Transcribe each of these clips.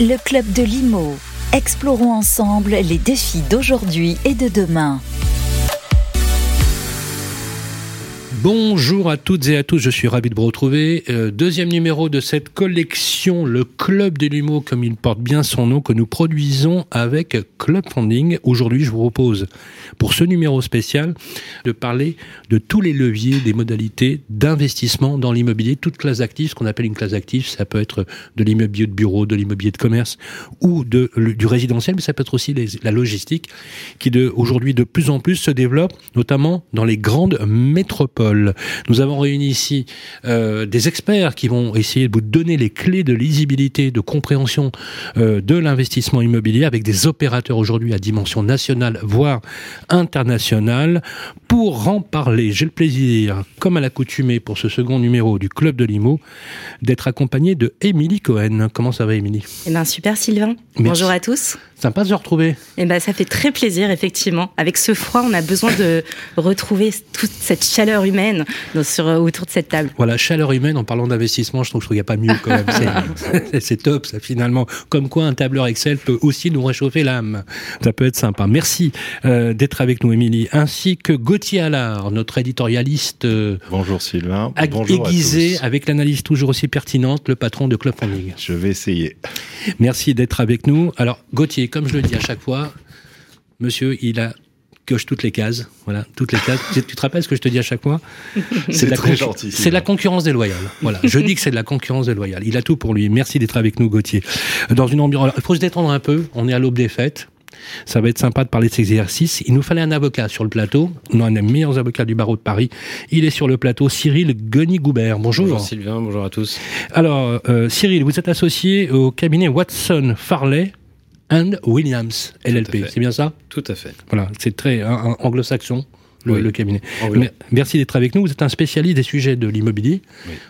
Le club de Limo. Explorons ensemble les défis d'aujourd'hui et de demain. Bonjour à toutes et à tous, je suis ravi de vous retrouver. Euh, deuxième numéro de cette collection, le Club des Lumeaux, comme il porte bien son nom, que nous produisons avec Club Funding. Aujourd'hui, je vous propose, pour ce numéro spécial, de parler de tous les leviers, des modalités d'investissement dans l'immobilier, toute classe active, ce qu'on appelle une classe active, ça peut être de l'immobilier de bureau, de l'immobilier de commerce ou du résidentiel, mais ça peut être aussi la logistique, qui aujourd'hui de plus en plus se développe, notamment dans les grandes métropoles. Nous avons réuni ici euh, des experts qui vont essayer de vous donner les clés de lisibilité, de compréhension euh, de l'investissement immobilier avec des opérateurs aujourd'hui à dimension nationale, voire internationale. Pour en parler, j'ai le plaisir, comme à l'accoutumée pour ce second numéro du Club de Limo, d'être accompagné de Émilie Cohen. Comment ça va, Émilie? Eh bien, super, Sylvain. Bonjour à tous. Sympa de se retrouver. Eh ben, ça fait très plaisir, effectivement. Avec ce froid, on a besoin de retrouver toute cette chaleur humaine sur, autour de cette table. Voilà, chaleur humaine, en parlant d'investissement, je trouve qu'il n'y a pas mieux quand même. C'est top, ça, finalement. Comme quoi, un tableur Excel peut aussi nous réchauffer l'âme. Ça peut être sympa. Merci euh, d'être avec nous, Émilie. Ainsi que Gauthier Allard, notre éditorialiste. Euh, Bonjour, Sylvain. Bonjour aiguisé, avec l'analyse toujours aussi pertinente, le patron de Club Funding. Je vais essayer. Merci d'être avec nous. Alors, Gauthier, comme je le dis à chaque fois, monsieur, il a coche toutes les cases, voilà, toutes les cases. tu te rappelles ce que je te dis à chaque fois? C'est la, c'est la concurrence déloyale. Voilà, je dis que c'est de la concurrence déloyale. Il a tout pour lui. Merci d'être avec nous, Gauthier. Dans une ambiance, il faut se détendre un peu. On est à l'aube des fêtes. Ça va être sympa de parler de ces exercices. Il nous fallait un avocat sur le plateau. On a un des meilleurs avocats du barreau de Paris. Il est sur le plateau, Cyril Gueny-Goubert. Bonjour. Bonjour Sylvain, bonjour à tous. Alors, euh, Cyril, vous êtes associé au cabinet Watson Farley and Williams LLP. C'est bien ça? Tout à fait. Voilà, c'est très anglo-saxon. Le, cabinet. Merci d'être avec nous. Vous êtes un spécialiste des sujets de l'immobilier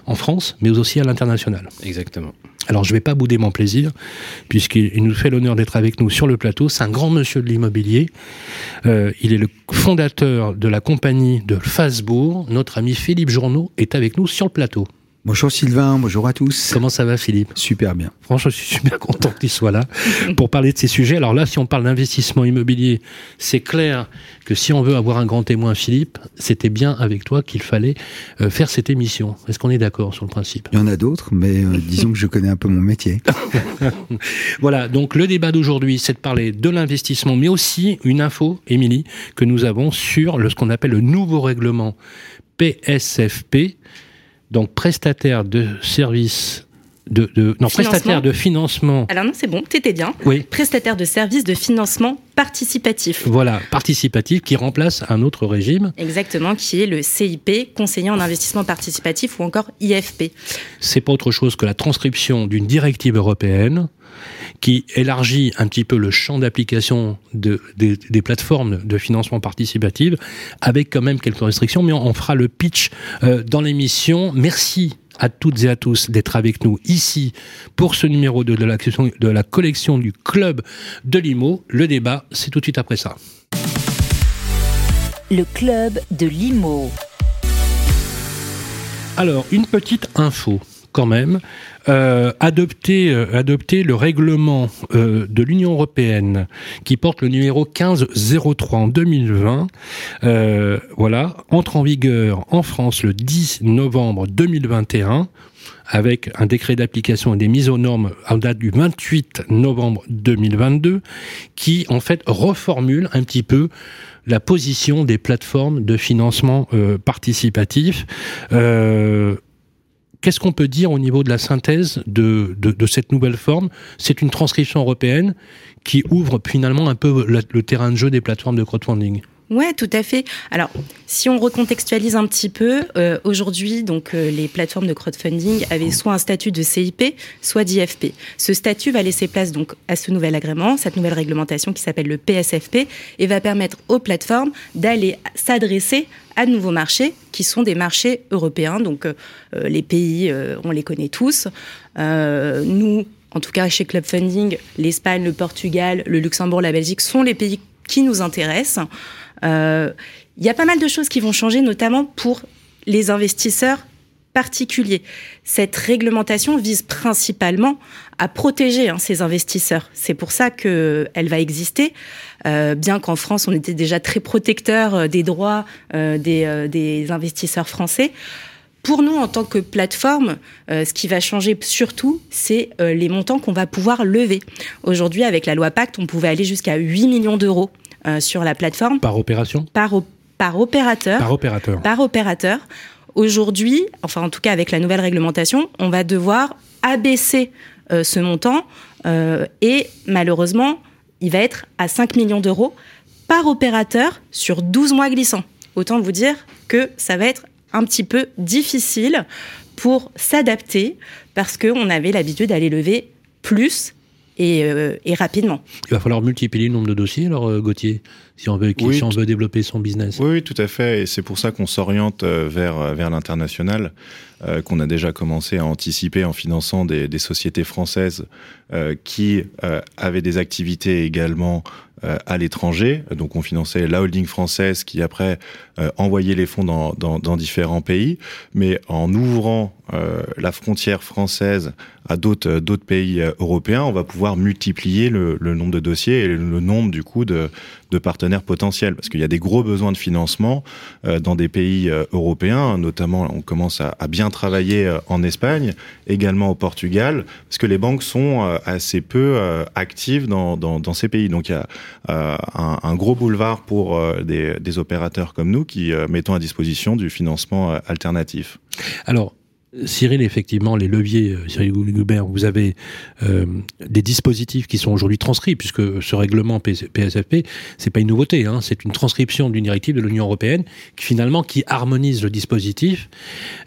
en France, mais aussi à l'international. Exactement. Alors je ne vais pas bouder mon plaisir, puisqu'il nous fait l'honneur d'être avec nous sur le plateau. C'est un grand monsieur de l'immobilier. Euh, il est le fondateur de la compagnie de Fasbourg. Notre ami Philippe Journeau est avec nous sur le plateau. Bonjour Sylvain, bonjour à tous. Comment ça va Philippe? Super bien. Franchement, je suis super content qu'il soit là pour parler de ces sujets. Alors là, si on parle d'investissement immobilier, c'est clair que si on veut avoir un grand témoin, Philippe, c'était bien avec toi qu'il fallait euh, faire cette émission. Est-ce qu'on est, d'accord sur le principe? Il y en a d'autres, mais euh, disons que je connais un peu mon métier. voilà, donc le débat d'aujourd'hui, c'est de parler de l'investissement, mais aussi une info, Émilie, que nous avons sur le, ce qu'on appelle le nouveau règlement PSFP donc prestataire de services de, non prestataire de financement. Alors non, c'est bon, t'étais bien. Oui. Prestataire de services de financement participatif. Voilà, participatif qui remplace un autre régime. Exactement, qui est le CIP, conseiller en investissement participatif ou encore IFP. C'est pas autre chose que la transcription d'une directive européenne qui élargit un petit peu le champ d'application de, des, plateformes de financement participatif, avec quand même quelques restrictions, mais on, fera le pitch euh, dans l'émission. Merci à toutes et à tous d'être avec nous ici pour ce numéro de, de, la, de la collection du Club de Limo. Le débat, c'est tout de suite après ça. Le Club de Limo. Alors, une petite info quand même, euh, adopter, euh, adopter le règlement euh, de l'Union européenne qui porte le numéro 1503 en 2020, euh, voilà, entre en vigueur en France le 10 novembre 2021 avec un décret d'application et des mises aux normes en date du 28 novembre 2022, qui en fait reformule un petit peu la position des plateformes de financement euh, participatif. Euh, Qu'est-ce qu'on peut dire au niveau de la synthèse de, de, cette nouvelle forme? C'est une transcription européenne qui ouvre finalement un peu le terrain de jeu des plateformes de crowdfunding. Ouais, tout à fait. Alors, si on recontextualise un petit peu, euh, aujourd'hui, donc euh, les plateformes de crowdfunding avaient soit un statut de CIP, soit d'IFP. Ce statut va laisser place donc à ce nouvel agrément, cette nouvelle réglementation qui s'appelle le PSFP, et va permettre aux plateformes d'aller s'adresser à de nouveaux marchés qui sont des marchés européens. Donc, euh, les pays, on les connaît tous. nous, en tout cas chez Club Funding, l'Espagne, le Portugal, le Luxembourg, la Belgique sont les pays qui nous intéressent. Il euh, y a pas mal de choses qui vont changer, notamment pour les investisseurs particuliers. Cette réglementation vise principalement à protéger hein, ces investisseurs. C'est pour ça qu'elle va exister, euh, bien qu'en France, on était déjà très protecteur euh, des droits des, des, investisseurs français. Pour nous, en tant que plateforme, ce qui va changer surtout, c'est les montants qu'on va pouvoir lever. Aujourd'hui, avec la loi Pacte, on pouvait aller jusqu'à 8 millions d'euros sur la plateforme. Par opération par, par opérateur. Par opérateur. Par opérateur. Aujourd'hui, enfin en tout cas avec la nouvelle réglementation, on va devoir abaisser euh, ce montant euh, et malheureusement, il va être à 5 millions d'euros par opérateur sur 12 mois glissants. Autant vous dire que ça va être un petit peu difficile pour s'adapter parce qu'on avait l'habitude d'aller lever plus euh, et, rapidement. Il va falloir multiplier le nombre de dossiers, alors euh, Gauthier, si on veut, si on veut développer son business. Oui, tout à fait. Et c'est pour ça qu'on s'oriente euh, vers, vers l'international, qu'on a déjà commencé à anticiper en finançant des, des sociétés françaises qui avaient des activités également à l'étranger. Donc on finançait la holding française qui après envoyait les fonds dans, dans, dans différents pays. Mais en ouvrant la frontière française à d'autres euh, d'autres pays euh, européens, on va pouvoir multiplier le, le, nombre de dossiers et le nombre du coup de, de partenaires potentiels, parce qu'il y a des gros besoins de financement euh, dans des pays européens, notamment on commence à, à, bien travailler en Espagne, également au Portugal, parce que les banques sont assez peu actives dans, dans, dans, ces pays. Donc il y a un, un, gros boulevard pour des, des, opérateurs comme nous qui mettons à disposition du financement alternatif. Alors, Cyril, effectivement, les leviers, euh, Cyril Goubert, vous avez euh, des dispositifs qui sont aujourd'hui transcrits, puisque ce règlement PSFP, c'est pas une nouveauté, hein, c'est une transcription d'une directive de l'Union européenne qui finalement qui harmonise le dispositif.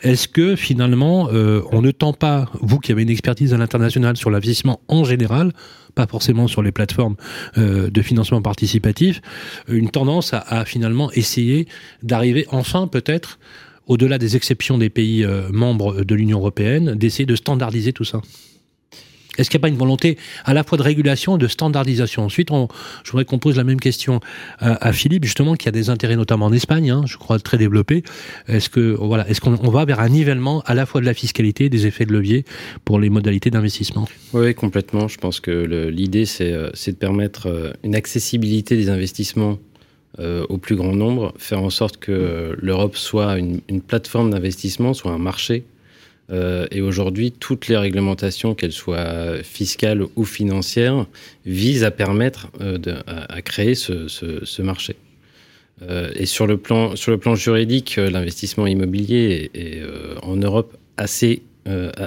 Est-ce que finalement, euh, on ne tend pas, vous qui avez une expertise à l'international sur l'investissement en général, pas forcément sur les plateformes de financement participatif, une tendance à finalement essayer d'arriver enfin peut-être au-delà des exceptions des pays euh, membres de l'Union européenne, d'essayer de standardiser tout ça est-ce qu'il n'y a pas une volonté à la fois de régulation et de standardisation? Ensuite, je voudrais qu'on pose la même question à, Philippe, justement, qui a des intérêts notamment en Espagne, hein, je crois très développés. Est-ce qu'on va vers un nivellement à la fois de la fiscalité et des effets de levier pour les modalités d'investissement? Oui, complètement. Je pense que l'idée, euh, c'est de permettre euh, une accessibilité des investissements euh, au plus grand nombre, faire en sorte que l'Europe soit une, plateforme d'investissement, soit un marché. Euh, et aujourd'hui, toutes les réglementations, qu'elles soient fiscales ou financières, visent à permettre euh, de, à, créer ce, marché. et sur le plan, sur le plan juridique, l'investissement immobilier est, est en Europe assez,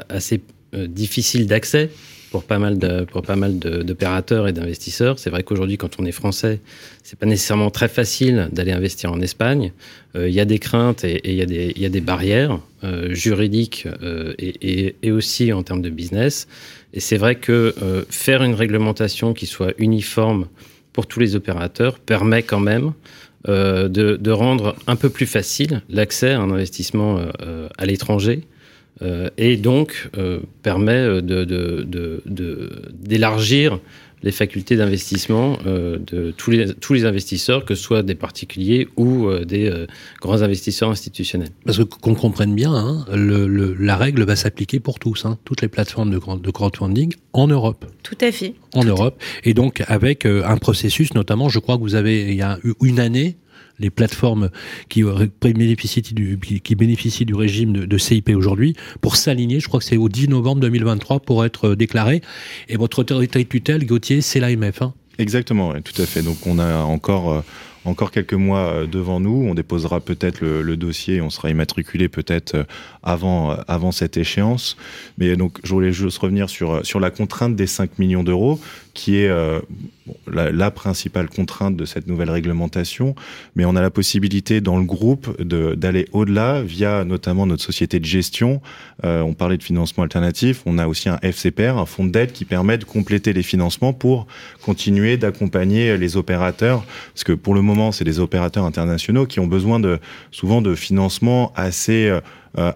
assez difficile d'accès pour pas mal de, pour pas mal d'opérateurs et d'investisseurs. C'est vrai qu'aujourd'hui, quand on est français, c'est pas nécessairement très facile d'aller investir en Espagne. Euh, il y a des craintes et il y, y a des barrières euh, juridiques euh, et, et, et, aussi en termes de business. Et c'est vrai que faire une réglementation qui soit uniforme pour tous les opérateurs permet quand même de, de, rendre un peu plus facile l'accès à un investissement à l'étranger et donc euh, permet euh, d'élargir de, de, les facultés d'investissement de tous les, tous les investisseurs, que ce soit des particuliers ou des grands investisseurs institutionnels. Parce que qu'on comprenne bien, hein, le, le, la règle va s'appliquer pour tous, hein, toutes les plateformes de, de crowdfunding en Europe. Tout à fait. En Europe. Et donc avec un processus, notamment, je crois que vous avez, il y a une année, les plateformes qui bénéficient du, qui bénéficient du régime de, CIP aujourd'hui, pour s'aligner. Je crois que c'est au 10 novembre 2023 pour être euh, déclaré. Et votre autorité de tutelle, Gauthier, c'est l'AMF. Hein Exactement, tout à fait. Donc on a encore euh, quelques mois euh, devant nous. On déposera peut-être le, dossier, on sera immatriculé peut-être euh, avant, euh, avant cette échéance. Mais donc, je voulais juste revenir sur, sur la contrainte des 5 millions d'euros, qui est euh, la, principale contrainte de cette nouvelle réglementation. Mais on a la possibilité dans le groupe d'aller au-delà via notamment notre société de gestion. Euh, on parlait de financement alternatif. On a aussi un FCPR, un fonds d'aide qui permet de compléter les financements pour continuer d'accompagner les opérateurs. Parce que pour le moment, c'est des opérateurs internationaux qui ont besoin de souvent de financement assez euh,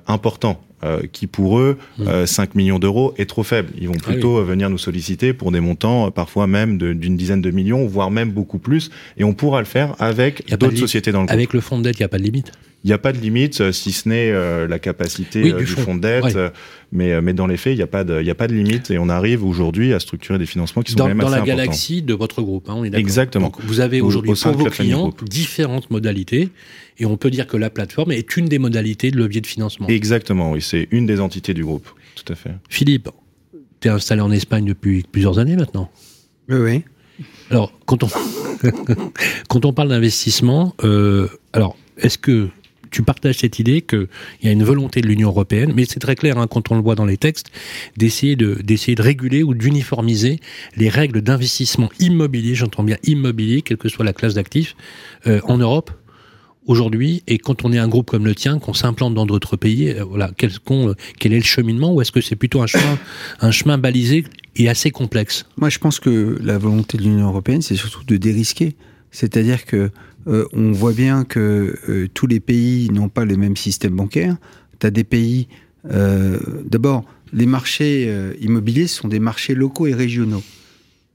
importants euh, qui pour eux, mmh. euh, 5 millions d'euros est trop faible. Ils vont plutôt ah oui. venir nous solliciter pour des montants, euh, parfois même d'une dizaine de millions, voire même beaucoup plus. Et on pourra le faire avec d'autres sociétés dans le groupe. Avec le fonds de dette, il n'y a pas de limite Il n'y a pas de limite, euh, si ce n'est euh, la capacité Oui, euh, du du, fonds. de dette. Ouais. Mais, mais dans les faits, il n'y a, pas de- il y a pas de limite et on arrive aujourd'hui à structurer des financements qui sont Dans, quand même dans assez la importants. galaxie de votre groupe, hein, on est d'accord. Exactement. Donc, vous avez Au- aujourd'hui au sein pour de vos clients différentes modalités et on peut dire que la plateforme est une des modalités de levier de financement. Exactement, oui, c'est une des entités du groupe. Tout à fait. Philippe, tu es installé en Espagne depuis plusieurs années maintenant. Oui, oui. Alors, quand on, quand on parle d'investissement, euh, alors, est-ce que tu partages cette idée qu'il y a une volonté de l'Union européenne, mais c'est très clair hein, quand on le voit dans les textes, d'essayer de, réguler ou d'uniformiser les règles d'investissement immobilier, j'entends bien immobilier, quelle que soit la classe d'actifs, euh, en Europe aujourd'hui et quand on est un groupe comme le tien, qu'on s'implante dans d'autres pays, euh, voilà, euh, quel est le cheminement ou est-ce que c'est plutôt un chemin, un chemin balisé et assez complexe? Moi, je pense que la volonté de l'Union européenne, c'est surtout de dérisquer. C'est-à-dire que euh, on voit bien que euh, tous les pays n'ont pas le même système bancaire. Tu as des pays. euh, D'abord, les marchés immobiliers sont des marchés locaux et régionaux.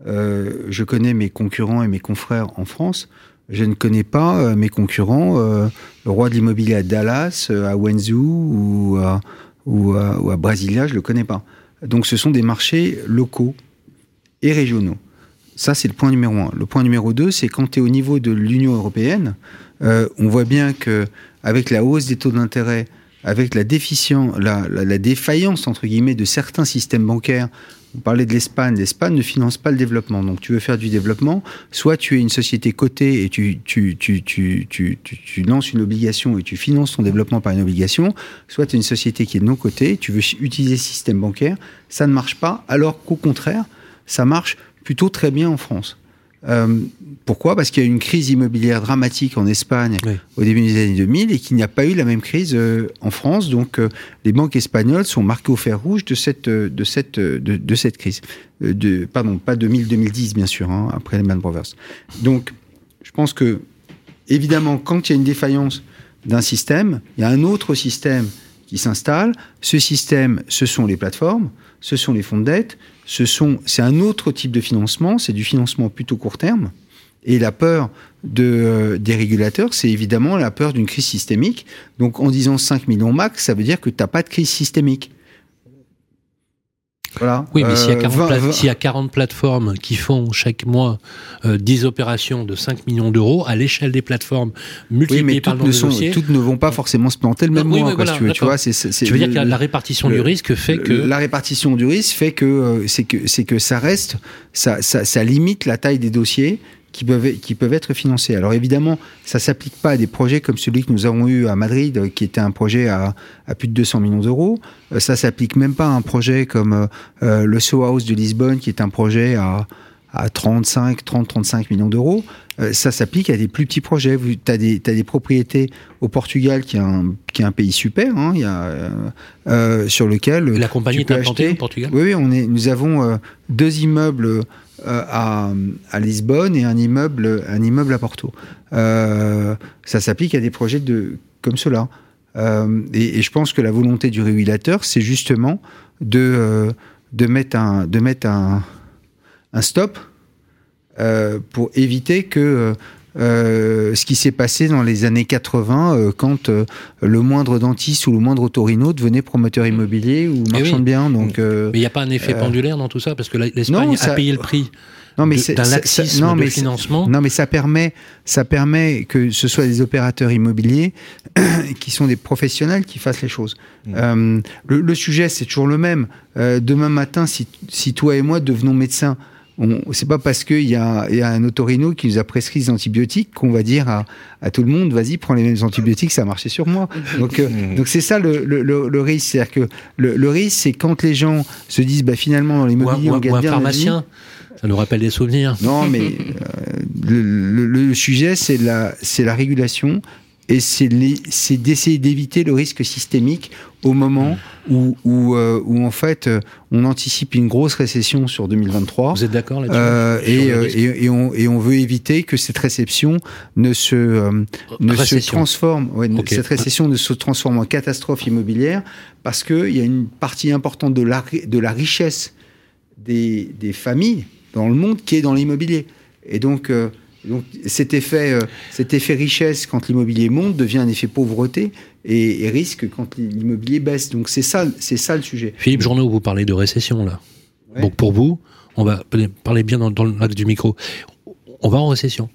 Je connais mes concurrents et mes confrères en France. Je ne connais pas mes concurrents, le roi de l'immobilier à Dallas, à Wenzhou ou à Brasilia, je ne le connais pas. Donc ce sont des marchés locaux et régionaux. Ça, c'est le point numéro un. Le point numéro deux, c'est quand tu es au niveau de l'Union européenne, euh, on voit bien que avec la hausse des taux d'intérêt, avec la, la, la, la défaillance, entre guillemets, de certains systèmes bancaires, on parlait de l'Espagne, l'Espagne ne finance pas le développement. Donc tu veux faire du développement, soit tu es une société cotée et tu, tu lances une obligation et tu finances ton développement par une obligation, soit tu es une société qui est non cotée, tu veux utiliser le système bancaire, ça ne marche pas, alors qu'au contraire, ça marche plutôt très bien en France. Euh, pourquoi? Parce qu'il y a eu une crise immobilière dramatique en Espagne Oui. au début des années 2000 et qu'il n'y a pas eu la même crise euh, en France. Donc, euh, les banques espagnoles sont marquées au fer rouge de cette, de cette, de, de cette crise. De, pardon, pas 2000-2010, bien sûr, hein, après Lehman Brothers. Donc, je pense que, évidemment, quand il y a une défaillance d'un système, il y a un autre système qui s'installe. Ce système, ce sont les plateformes, ce sont les fonds de dette, ce sont, c'est un autre type de financement, c'est du financement plutôt court terme. Et la peur de, euh, des régulateurs, c'est évidemment la peur d'une crise systémique. Donc en disant 5 millions max, ça veut dire que tu n'as pas de crise systémique. Voilà. Oui, mais s'il y, a Euh, 40 vingt- pla- vingt- s'il y a 40 plateformes qui font chaque mois euh, 10 opérations de 5 millions d'euros, à l'échelle des plateformes oui, multipliées mais par toutes le ne, nombre de sont, dossiers, toutes ne vont pas forcément se planter le même mois, oui, quoi, voilà, si tu veux. Tu vois, c'est, c'est- dire que la, répartition le- du risque fait que... la répartition du risque fait que euh, c'est que c'est que ça reste ça, ça, ça limite la taille des dossiers qui peuvent qui peuvent être financés. Alors évidemment, ça s'applique pas à des projets comme celui que nous avons eu à Madrid, euh, qui était un projet à, à plus de 200 millions d'euros. Euh, ça s'applique même pas à un projet comme euh, le Soho House de Lisbonne, qui est un projet à à 35, 30, 35 millions d'euros. Euh, ça s'applique à des plus petits projets. Tu as des, t'as des propriétés au Portugal, qui est un, qui est un pays super, hein, y a, euh, sur lequel La compagnie est implantée acheter- au Portugal? Oui, oui, on est, nous avons deux immeubles euh, à, Lisbonne et un immeuble, un immeuble à Porto. Euh, ça s'applique à des projets de, comme cela. Euh, et, je pense que la volonté du régulateur, c'est justement de, euh, de mettre un, de mettre un, stop pour éviter que euh, ce qui s'est passé dans les années 80, euh, quand euh, le moindre dentiste ou le moindre otorino devenait promoteur immobilier ou marchand Eh oui. de biens. Donc, euh, Mais il n'y a pas un effet euh, pendulaire dans tout ça Parce que l'Espagne non, a ça- payé le prix non, mais d'un ça- laxisme ça- non, de mais c'est- financement. Non, mais ça permet, ça permet que ce soit des opérateurs immobiliers qui sont des professionnels qui fassent les choses. Mmh. Euh, le, le sujet, c'est toujours le même. Euh, demain matin, si, si toi et moi devenons médecins, c'est pas parce qu'il y a, il y a un otorino qui nous a prescrit des antibiotiques qu'on va dire à, à tout le monde, vas-y, prends les mêmes antibiotiques, ça a marché sur moi. Donc, euh, donc c'est ça le, le, le- le risque. C'est-à-dire que le, le risque, c'est quand les gens se disent, bah, finalement, dans un, l'immobilier, ou un- on gagne ou un bien notre vie. pharmacien Ça nous rappelle des souvenirs. Non, mais euh, le, le- le sujet, c'est la, c'est la régulation et c'est d'essayer d'éviter le risque systémique au moment où, où, euh, où en fait, euh, on anticipe une grosse récession sur 2023. Vous êtes d'accord là-dessus Euh, et, euh, on, et on veut éviter que cette réception ne se, ne se Récession. transforme, ouais, Ok. cette récession ne se transforme en catastrophe immobilière parce qu'il y a une partie importante de la, de la richesse des, des familles dans le monde qui est dans l'immobilier. Et donc, Donc cet effet, euh, cet effet richesse quand l'immobilier monte devient un effet pauvreté et, risque quand l'immobilier baisse. Donc c'est ça, c'est ça le sujet. Philippe Journeau, vous parlez de récession là. Donc pour vous, on va parler bien dans, le l'axe du micro. On va en récession.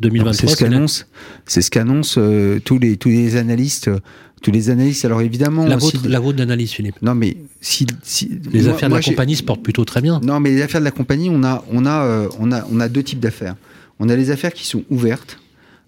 2023. C'est ce qu'annonce, c'est ce qu'annoncent euh, tous les tous les analystes. Tous les analystes, alors évidemment. La vôtre, la vôtre d'analyse, Philippe. Non, mais si, les affaires de la compagnie se portent plutôt très bien. Non, mais les affaires de la compagnie, on a, on a, euh, on a, on a deux types d'affaires. On a les affaires qui sont ouvertes,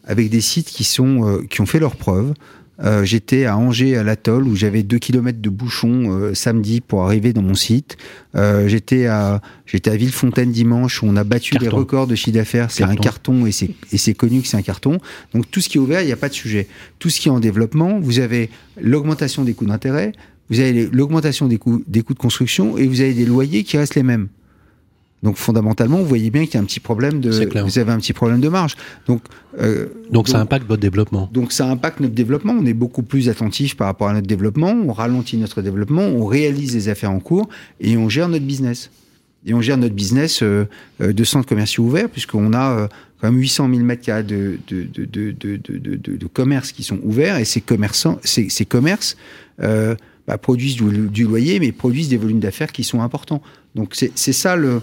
avec des sites qui sont, euh, qui ont fait leurs preuves, euh, j'étais à Angers, à l'atoll, où j'avais 2 km de bouchon euh, samedi pour arriver dans mon site. Euh, j'étais à j'étais à Villefontaine dimanche, où on a battu les records de chiffre d'affaires. C'est un carton et c'est et c'est connu que c'est un carton. Donc tout ce qui est ouvert, il n'y a pas de sujet. Tout ce qui est en développement, vous avez l'augmentation des coûts d'intérêt, vous avez l'augmentation des coûts des coûts de construction et vous avez des loyers qui restent les mêmes. Donc fondamentalement, vous voyez bien qu'il y a un petit problème de, vous avez un petit problème de marge. Donc, euh, donc, ça impacte votre développement. Donc ça impacte notre développement. On est beaucoup plus attentif par rapport à notre développement. On ralentit notre développement, on réalise les affaires en cours et on gère notre business. Et on gère notre business euh, euh, de centres commerciaux ouverts puisqu'on a quand même 800 000 mètres carrés de, de, de, de, de, commerces qui sont ouverts et ces commerçants, ces, ces commerces bah, produisent du, loyer, mais produisent des volumes d'affaires qui sont importants. Donc c'est ça le,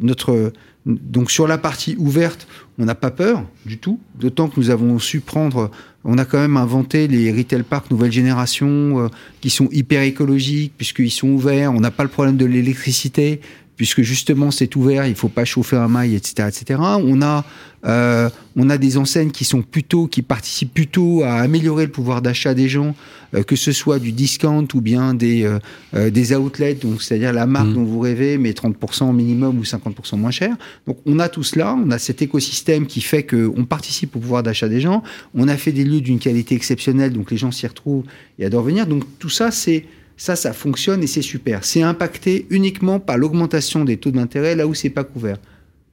notre, Donc sur la partie ouverte, on n'a pas peur du tout, d'autant que nous avons su prendre, on a quand même inventé les retail parks nouvelle génération euh, qui sont hyper écologiques puisqu'ils sont ouverts, on n'a pas le problème de l'électricité puisque justement c'est ouvert, il faut pas chauffer un mail, etc., etc. On a euh, on a des enseignes qui sont plutôt qui participent plutôt à améliorer le pouvoir d'achat des gens, euh, que ce soit du discount ou bien des euh, des outlets, donc c'est-à-dire la marque mmh. dont vous rêvez, mais 30% minimum ou 50% moins cher. Donc on a tout cela, on a cet écosystème qui fait que on participe au pouvoir d'achat des gens. On a fait des lieux d'une qualité exceptionnelle, donc les gens s'y retrouvent et adorent venir. Donc tout ça c'est ça, ça fonctionne et c'est super. C'est impacté uniquement par l'augmentation des taux d'intérêt là où c'est pas couvert.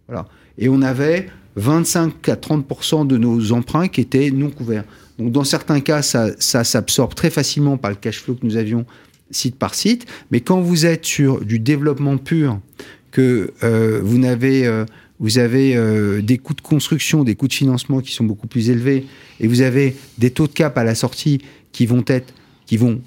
Voilà. Et on avait 25 à 30 de nos emprunts qui étaient non couverts. Donc dans certains cas, ça, ça s'absorbe très facilement par le cash flow que nous avions site par site. Mais quand vous êtes sur du développement pur, que euh, vous n'avez euh, vous avez euh, des coûts de construction, des coûts de financement qui sont beaucoup plus élevés, et vous avez des taux de cap à la sortie qui vont être, qui vont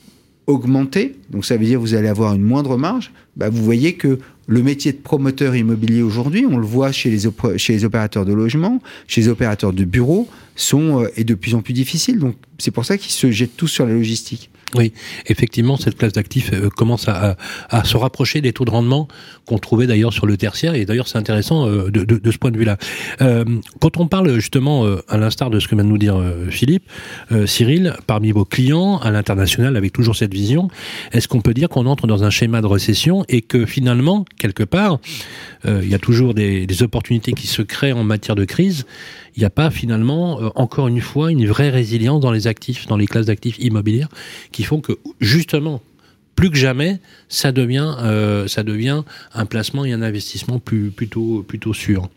augmenter, donc ça veut dire que vous allez avoir une moindre marge, bah vous voyez que le métier de promoteur immobilier aujourd'hui, on le voit chez les, chez les opérateurs de logement, chez les opérateurs de bureaux, sont, euh, est de plus en plus difficile. Donc c'est pour ça qu'ils se jettent tous sur la logistique. Oui, effectivement, cette classe d'actifs euh, commence à, se rapprocher des taux de rendement qu'on trouvait d'ailleurs sur le tertiaire. Et d'ailleurs, c'est intéressant euh, de, ce point de vue-là. Euh, quand on parle justement, à l'instar de ce que vient de nous dire Philippe, Cyril, parmi vos clients à l'international, avec toujours cette vision, est-ce qu'on peut dire qu'on entre dans un schéma de récession et que finalement, quelque part, il y a toujours des opportunités qui se créent en matière de crise il n'y a pas finalement, euh, encore une fois, une vraie résilience dans les actifs, dans les classes d'actifs immobilières, qui font que justement, plus que jamais, ça devient, euh, ça devient un placement et un investissement plus, plutôt, plutôt sûr.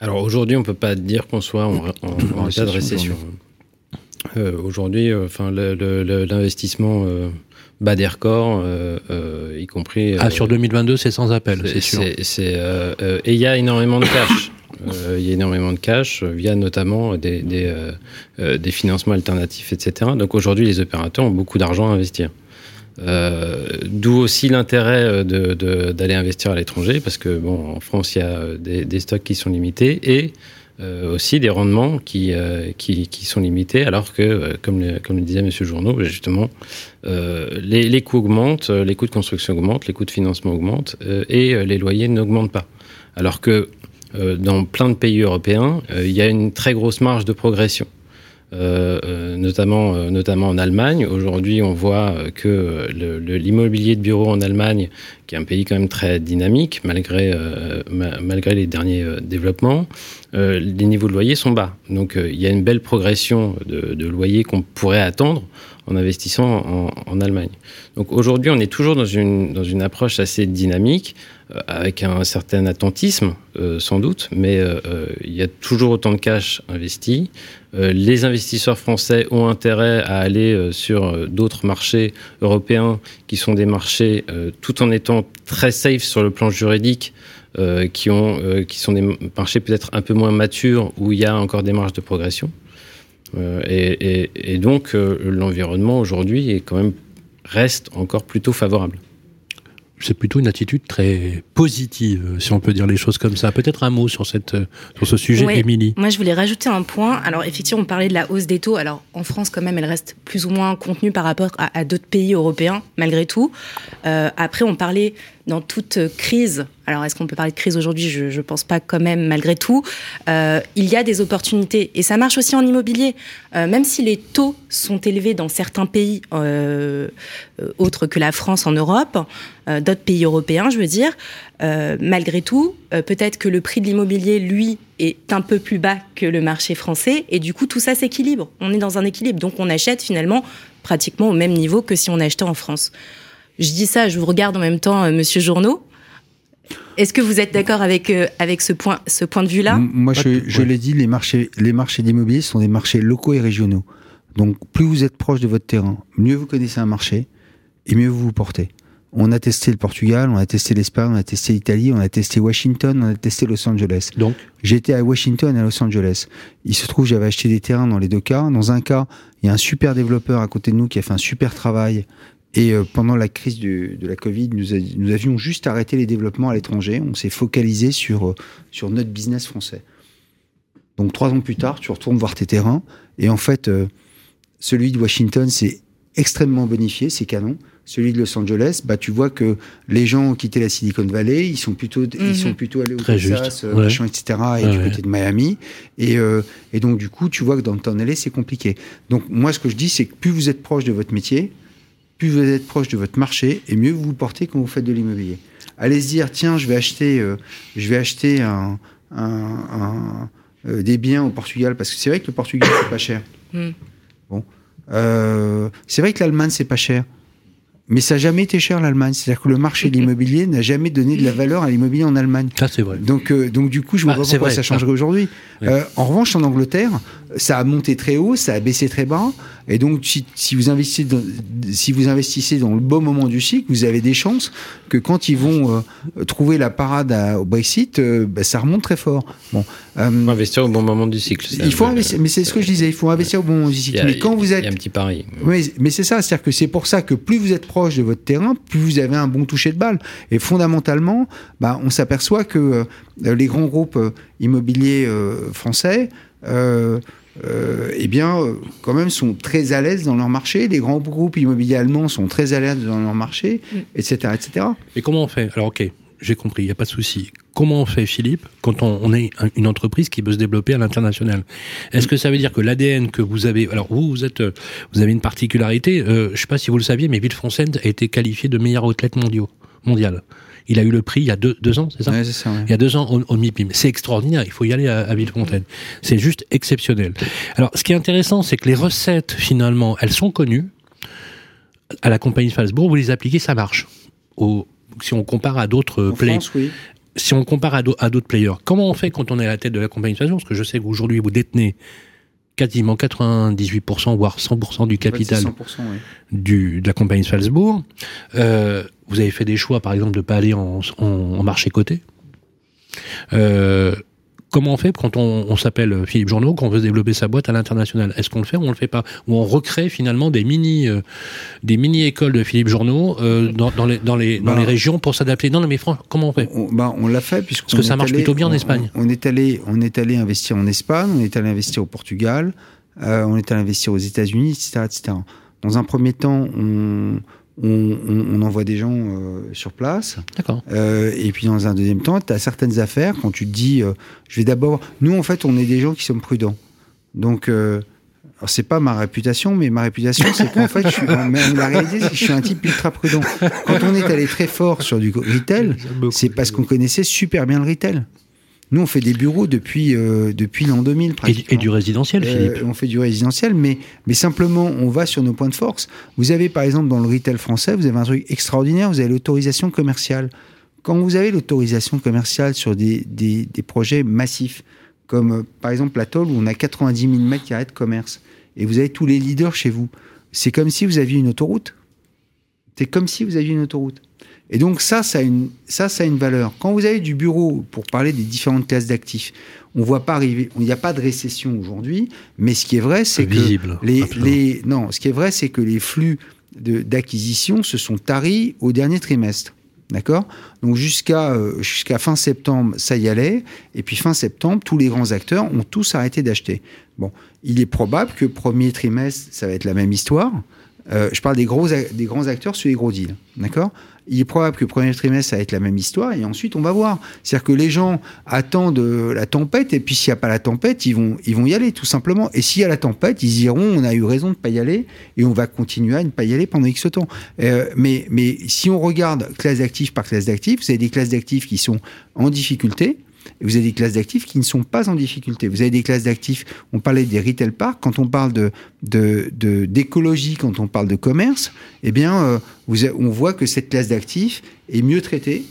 Alors aujourd'hui, on ne peut pas dire qu'on soit en, état de récession. Euh, aujourd'hui, enfin, l'investissement bat des records, y compris. ah, sur 2022, c'est sans appel, c'est sûr. et il y a énormément de cash. Euh, il y a énormément de cash euh, via notamment des, euh, financements alternatifs, etc. Donc aujourd'hui, les opérateurs ont beaucoup d'argent à investir. D'où aussi l'intérêt d'aller investir à l'étranger, parce que bon, en France, il y a des, stocks qui sont limités et aussi des rendements qui, sont limités, alors que, comme, le, disait Monsieur Journeau, justement, les, les, coûts augmentent, les coûts de construction augmentent, les coûts de financement augmentent et les loyers n'augmentent pas. Alors que dans plein de pays européens, euh, il y a une très grosse marge de progression. Euh, notamment, notamment en Allemagne. Aujourd'hui, on voit que l'immobilier de bureau en Allemagne, qui est un pays quand même très dynamique, malgré, malgré les derniers développements, les niveaux de loyer sont bas. Donc, il y a une belle progression de, de loyer qu'on pourrait attendre en investissant en, Allemagne. Donc, aujourd'hui, on est toujours dans une, dans une approche assez dynamique euh, avec un certain attentisme, euh, sans doute, mais euh, il y a toujours autant de cash investi. les investisseurs français ont intérêt à aller sur d'autres marchés européens qui sont des marchés, tout en étant très safe sur le plan juridique, qui, ont, qui sont des marchés peut-être un peu moins matures, où il y a encore des marges de progression. Euh, et, et, et, donc, l'environnement aujourd'hui est quand même reste encore plutôt favorable c'est plutôt une attitude très positive, si on peut dire les choses comme ça. Peut-être un mot sur, cette, sur ce sujet, Émilie. Moi, je voulais rajouter un point. Alors, effectivement, on parlait de la hausse des taux. Alors, en France, quand même, elle reste plus ou moins contenue par rapport à, à d'autres pays européens, malgré tout. Euh, après, on parlait dans toute crise, alors est-ce qu'on peut parler de crise aujourd'hui? Je ne pense pas quand même, malgré tout. Euh, il y a des opportunités. Et ça marche aussi en immobilier. Euh, même si les taux sont élevés dans certains pays euh, autres que la France en Europe, euh, d'autres pays européens, je veux dire, euh, malgré tout, euh, peut-être que le prix de l'immobilier, lui, est un peu plus bas que le marché français. Et du coup, tout ça s'équilibre. On est dans un équilibre. Donc on achète finalement pratiquement au même niveau que si on achetait en France. Je dis ça, je vous regarde en même temps, euh, Monsieur Journeau. Est-ce que vous êtes d'accord avec, euh, avec ce point, ce point de vue-là? Moi, je, je l'ai dit, les marchés, les marchés d'immobilier sont des marchés locaux et régionaux. Donc, plus vous êtes proche de votre terrain, mieux vous connaissez un marché et mieux vous vous portez. On a testé le Portugal, on a testé l'Espagne, on a testé l'Italie, on a testé Washington, on a testé Los Angeles. Donc? J'étais à Washington et à Los Angeles. Il se trouve j'avais acheté des terrains dans les deux cas. Dans un cas, il y a un super développeur à côté de nous qui a fait un super travail et euh, pendant la crise du, de la Covid, nous, a, nous, avions juste arrêté les développements à l'étranger. On s'est focalisé sur, euh, sur notre business français. Donc trois ans plus tard, tu retournes voir tes terrains. Et en fait, euh, celui de Washington, c'est extrêmement bonifié, c'est canon. Celui de Los Angeles, bah, tu vois que les gens ont quitté la Silicon Valley, ils sont plutôt, mm -hmm. ils sont plutôt allés au Très Texas, ouais. machin, etc., et ouais, du côté de Miami. Et, euh, et donc, du coup, tu vois que dans le temps LA, c'est compliqué. Donc, moi, ce que je dis, c'est que plus vous êtes proche de votre métier, plus vous êtes proche de votre marché et mieux vous vous portez quand vous faites de l'immobilier. Allez se dire tiens, je vais acheter, euh, je vais acheter un, un, un, euh, des biens au Portugal parce que c'est vrai que le Portugal c'est pas cher. Mm. Bon, euh, c'est vrai que l'Allemagne c'est pas cher. Mais ça n'a jamais été cher l'Allemagne. C'est-à-dire que le marché de l'immobilier n'a jamais donné de la valeur à l'immobilier en Allemagne. Ça, c'est vrai. Donc, euh, donc du coup, je vois ah, pas pourquoi vrai, ça changerait aujourd'hui. Oui. Euh, en revanche, en Angleterre, ça a monté très haut, ça a baissé très bas. Et donc, si, si, vous investissez dans, si vous investissez dans le bon moment du cycle, vous avez des chances que quand ils vont euh, trouver la parade à, au Brexit, euh, bah, ça remonte très fort. Bon, euh, faut investir au bon moment du cycle. Il faut investir, mais c'est ce que je disais, il faut investir au bon moment du cycle. A, mais quand vous êtes, il y a un petit pari. Oui, mais c'est ça, c'est-à-dire que c'est pour ça que plus vous êtes proche de votre terrain, plus vous avez un bon toucher de balle. Et fondamentalement, bah, on s'aperçoit que les grands groupes immobiliers français euh, euh, eh bien, euh, quand même, sont très à l'aise dans leur marché. Les grands groupes immobiliers allemands sont très à l'aise dans leur marché, mm. etc., etc. Et comment on fait? Alors, ok, j'ai compris, il n'y a pas de souci. Comment on fait, Philippe, quand on, on, est une entreprise qui veut se développer à l'international? Est-ce que ça veut dire que l'ADN que vous avez, alors vous, vous êtes, vous avez une particularité. Euh, je ne sais pas si vous le saviez, mais Villefontaine a été qualifié de meilleur athlète mondial. mondial. Il a eu le prix il y a deux, deux ans, c'est ça, ouais, ça ouais. Il y a deux ans au, au MIPIM. C'est extraordinaire. Il faut y aller à, à Villefontaine. C'est juste exceptionnel. Alors, ce qui est intéressant, c'est que les recettes, finalement, elles sont connues. À la compagnie de Salzbourg, vous les appliquez, ça marche. Au, si on compare à d'autres players. Oui. Si on compare à d'autres players, comment on fait quand on est à la tête de la compagnie de Salzbourg Parce que je sais qu'aujourd'hui, vous détenez quasiment 98%, voire 100% du capital 100%, oui. du, de la compagnie de Salzbourg. Euh, vous avez fait des choix, par exemple, de ne pas aller en, en, en marché coté. Euh, comment on fait quand on, on s'appelle Philippe Journeau, qu'on veut développer sa boîte à l'international? Est-ce qu'on le fait ou on le fait pas? Ou on recrée finalement des mini, euh, des mini écoles de Philippe Journeau euh, dans, dans, les, dans, les, dans bah, les régions pour s'adapter? Non, non, mais franchement, comment on fait? On, bah, on l'a fait puisque parce que ça marche allé, plutôt bien en Espagne. On, est allé, on est allé investir en Espagne, on est allé investir au Portugal, euh, on est allé investir aux États-Unis, etc., etc. Dans un premier temps, on on, on, on, envoie des gens euh, sur place. D'accord. Euh, et puis dans un deuxième temps, tu as certaines affaires quand tu te dis, euh, je vais d'abord. Nous, en fait, on est des gens qui sommes prudents. Donc, euh, alors c'est pas ma réputation, mais ma réputation, c'est qu'en fait, je suis, mais la réalité, c'est que je suis un type ultra prudent. Quand on est allé très fort sur du retail, c'est parce qu'on connaissait super bien le retail. Nous, on fait des bureaux depuis, euh, depuis l'an 2000. Et, et, du résidentiel, Philippe euh, On fait du résidentiel, mais, mais simplement, on va sur nos points de force. Vous avez, par exemple, dans le retail français, vous avez un truc extraordinaire, vous avez l'autorisation commerciale. Quand vous avez l'autorisation commerciale sur des, des, des, projets massifs, comme euh, par exemple la Toll, où on a 90 000 mètres carrés de commerce, et vous avez tous les leaders chez vous, c'est comme si vous aviez une autoroute. C'est comme si vous aviez une autoroute. Et donc ça, ça a une, ça, ça a une valeur. Quand vous avez du bureau pour parler des différentes classes d'actifs, on voit pas arriver, il n'y a pas de récession aujourd'hui, mais ce qui est vrai, c'est que les, les, non, ce qui est vrai, c'est que les flux d'acquisition se sont taris au dernier trimestre. D'accord? Donc jusqu'à euh, jusqu'à fin septembre, ça y allait. Et puis fin septembre, tous les grands acteurs ont tous arrêté d'acheter. Bon, il est probable que premier trimestre, ça va être la même histoire. Euh, je parle des, gros, des grands acteurs sur les gros deals. D'accord? Il est probable que le premier trimestre, ça va être la même histoire, et ensuite, on va voir. C'est-à-dire que les gens attendent euh, la tempête, et puis s'il n'y a pas la tempête, ils vont, ils vont y aller, tout simplement. Et s'il y a la tempête, ils diront, on a eu raison de ne pas y aller, et on va continuer à ne pas y aller pendant X temps. Euh, mais, mais si on regarde classe d'actifs par classe d'actifs, vous avez des classes d'actifs qui sont en difficulté, vous avez des classes d'actifs qui ne sont pas en difficulté. Vous avez des classes d'actifs, on parlait des retail parks, quand on parle de, d'écologie, quand on parle de commerce, eh bien, euh, vous on voit que cette classe d'actifs est mieux traitée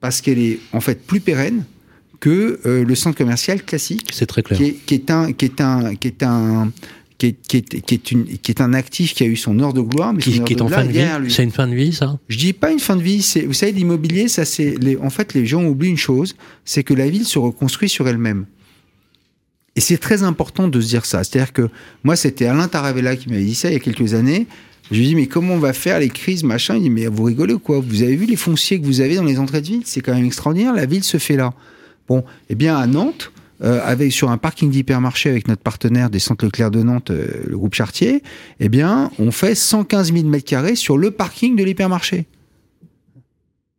parce qu'elle est en fait plus pérenne que euh, le centre commercial classique. C'est très clair. qui est un, qui est un, qui est un, qui est, une, qui est un actif qui a eu son heure de gloire, mais qui, est en fin de vie. C'est une fin de vie, ça? Je dis pas une fin de vie. C'est, vous savez, l'immobilier, ça, c'est, en fait, les gens oublient une chose, c'est que la ville se reconstruit sur elle-même. Et c'est très important de se dire ça. C'est-à-dire que moi, c'était Alain Taravella qui m'avait dit ça il y a quelques années. Je lui ai dit, mais comment on va faire les crises, machin? Il dit, mais vous rigolez ou quoi? Vous avez vu les fonciers que vous avez dans les entrées de ville? C'est quand même extraordinaire. La ville se fait là. Bon, eh bien, à Nantes, euh, avec sur un parking d'hypermarché avec notre partenaire des centres Leclerc de Nantes, euh, le groupe Chartier, eh bien, on fait 115 000 mètres carrés sur le parking de l'hypermarché.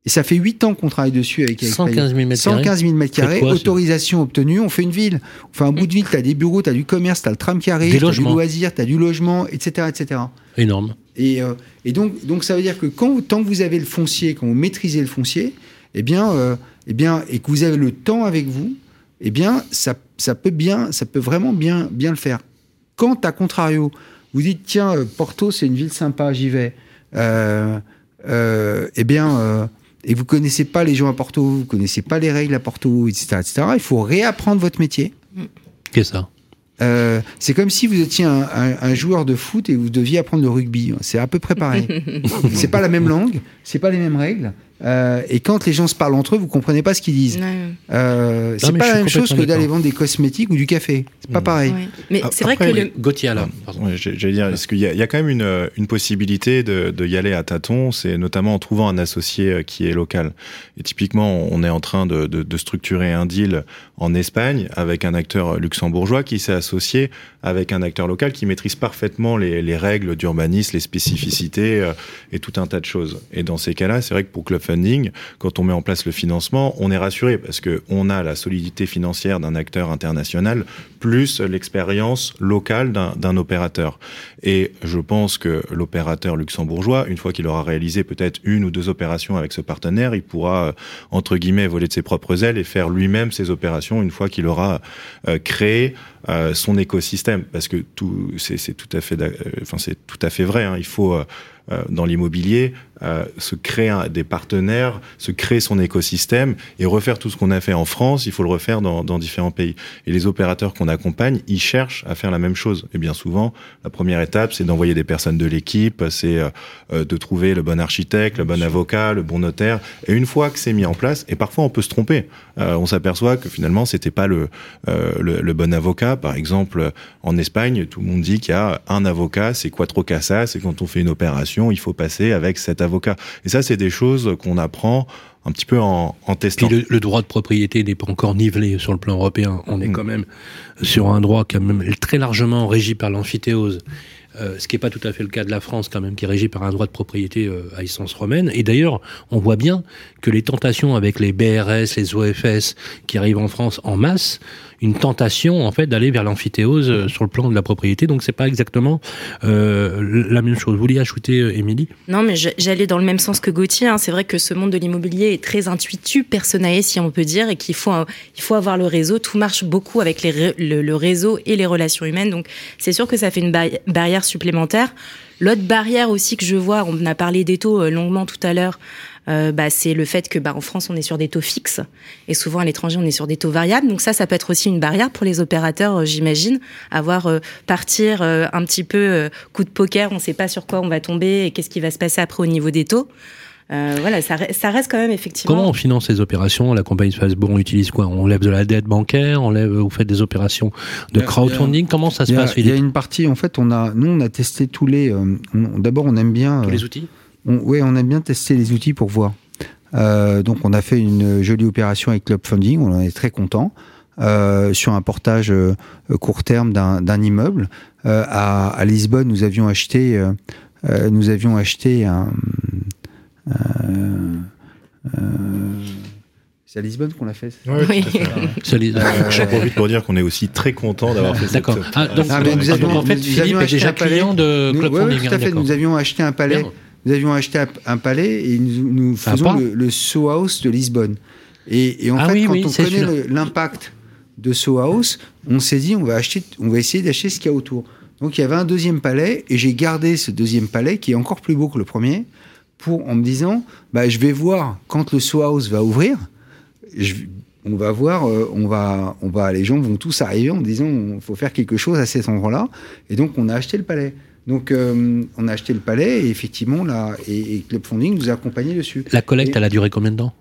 Et ça fait 8 ans qu'on travaille dessus avec, 115 000 mètres 115 000 mètres carrés, autorisation obtenue, on fait une ville. On fait un bout de ville, tu as des bureaux, tu as du commerce, tu as le tram qui arrive, tu as du loisir, tu as du logement, etc. etc. Énorme. Et, euh, et, donc, donc ça veut dire que quand, tant que vous avez le foncier, quand vous maîtrisez le foncier, eh bien, eh bien, et que vous avez le temps avec vous, eh bien, ça, ça, peut bien, ça peut vraiment bien, bien le faire. Quand, à contrario, vous dites, tiens, euh, Porto, c'est une ville sympa, j'y vais, euh, euh, eh bien, et vous connaissez pas les gens à Porto, vous connaissez pas les règles à Porto, etc., etc., il faut réapprendre votre métier. Qu'est-ce ça? C'est comme si vous étiez un, joueur de foot et vous deviez apprendre le rugby. C'est à peu près pareil. c'est pas la même langue, c'est pas les mêmes règles. Euh, et quand les gens se parlent entre eux, vous comprenez pas ce qu'ils disent. Euh, c'est pas la même chose que d'aller vendre des cosmétiques ou du café. C'est pas mm. pareil. Mais ah, c'est vrai que le... Gauthier là. J'allais dire, est-ce qu'il y, a quand même une, une possibilité de, de, y aller à tâtons, c'est notamment en trouvant un associé euh, qui est local. Et typiquement, on est en train de, de, de structurer un deal en Espagne avec un acteur luxembourgeois qui s'est associé avec un acteur local qui maîtrise parfaitement les, les règles d'urbanisme, les spécificités euh, et tout un tas de choses. Et dans ces cas-là, c'est vrai que pour Club Quand on met en place le financement, on est rassuré parce que on a la solidité financière d'un acteur international plus l'expérience locale d'un opérateur. Et je pense que l'opérateur luxembourgeois, une fois qu'il aura réalisé peut-être une ou deux opérations avec ce partenaire, il pourra, euh, entre guillemets, voler de ses propres ailes et faire lui-même ses opérations une fois qu'il aura euh, créé euh, son écosystème. Parce que tout, c'est tout à fait, tout à fait vrai. Hein. Il faut dans l'immobilier euh, se créer des partenaires, se créer son écosystème et refaire tout ce qu'on a fait en France, il faut le refaire dans, dans différents pays. Et les opérateurs qu'on accompagne, ils cherchent à faire la même chose. Et bien souvent, la première étape, c'est d'envoyer des personnes de l'équipe, c'est euh, euh, de trouver le bon architecte, le bon avocat, le bon notaire. Et une fois que c'est mis en place, et parfois on peut se tromper, on s'aperçoit que finalement c'était pas le, le, le, bon avocat. Par exemple, en Espagne, tout le monde dit qu'il y a un avocat, c'est quattro casas, c'est quand on fait une opération, il faut passer avec cet avocat et ça, c'est des choses qu'on apprend un petit peu en, en testant. Puis le, droit de propriété n'est pas encore nivelé sur le plan européen. On est mm. quand même sur un droit quand même très largement régi par l'amphithéose. Euh, ce qui n'est pas tout à fait le cas de la France quand même, qui est régi par un droit de propriété euh, à essence romaine. Et d'ailleurs, on voit bien que les tentations avec les BRS, les OFS qui arrivent en France en masse, une tentation en fait d'aller vers l'amphithéose euh, sur le plan de la propriété. Donc c'est pas exactement euh, la même chose. Vous vouliez ajouter, euh, Émilie? Non, mais j'allais dans le même sens que Gauthier. Hein. C'est vrai que ce monde de l'immobilier est très intuitif, personnalisé, si on peut dire, et qu'il faut faut avoir le réseau. Tout marche beaucoup avec le, réseau et les relations humaines. Donc c'est sûr que ça fait une barrière supplémentaire. L'autre barrière aussi que je vois, on a parlé des taux longuement tout à l'heure. Euh, bah, c'est le fait que bah, en France on est sur des taux fixes et souvent à l'étranger on est sur des taux variables. Donc ça, ça peut être aussi une barrière pour les opérateurs, euh, j'imagine, avoir euh, partir un petit peu coup de poker, on ne sait pas sur quoi on va tomber et qu'est-ce qui va se passer après au niveau des taux. Euh, voilà, ça, ça, reste quand même effectivement. Comment on finance ces opérations? La compagnie Facebook, on utilise quoi? On lève de la dette bancaire, on lève, vous faites des opérations de crowdfunding? Comment ça se passe Il y a une partie, en fait, on a, nous, on a testé tous les. Euh, d'abord, on aime bien. Tous les outils? Oui, on aime bien tester les outils pour voir. Euh, donc, on a fait une jolie opération avec Club Funding, on en est très content. Euh, sur un portage euh, court terme d'un immeuble. Euh, à, à, Lisbonne, nous avions acheté, nous avions acheté un. c'est à Lisbonne qu'on l'a fait. Oui. oui. J'en profite pour dire qu'on est aussi très content d'avoir fait D'accord. Ah, donc, ah, nous avions, en fait, Philippe est déjà client de Club oui, oui, tout à fait. Nous avions acheté un palais. Bien. Nous avions acheté un palais et nous, nous faisons le, le Soho House de Lisbonne. Et, et en ah fait, quand on connaît l'impact de Soho House, on s'est dit on va acheter, on va essayer d'acheter ce qu'il y a autour. Donc il y avait un deuxième palais et j'ai gardé ce deuxième palais qui est encore plus beau que le premier pour en me disant bah je vais voir quand le Soho House va ouvrir, je, on va voir, euh, on va, on va, les gens vont tous arriver en disant il faut faire quelque chose à cet endroit-là et donc on a acheté le palais. Donc, euh, on a acheté le palais et effectivement, là, et, et Club Funding nous a accompagnés dessus. La collecte, elle a duré combien de temps?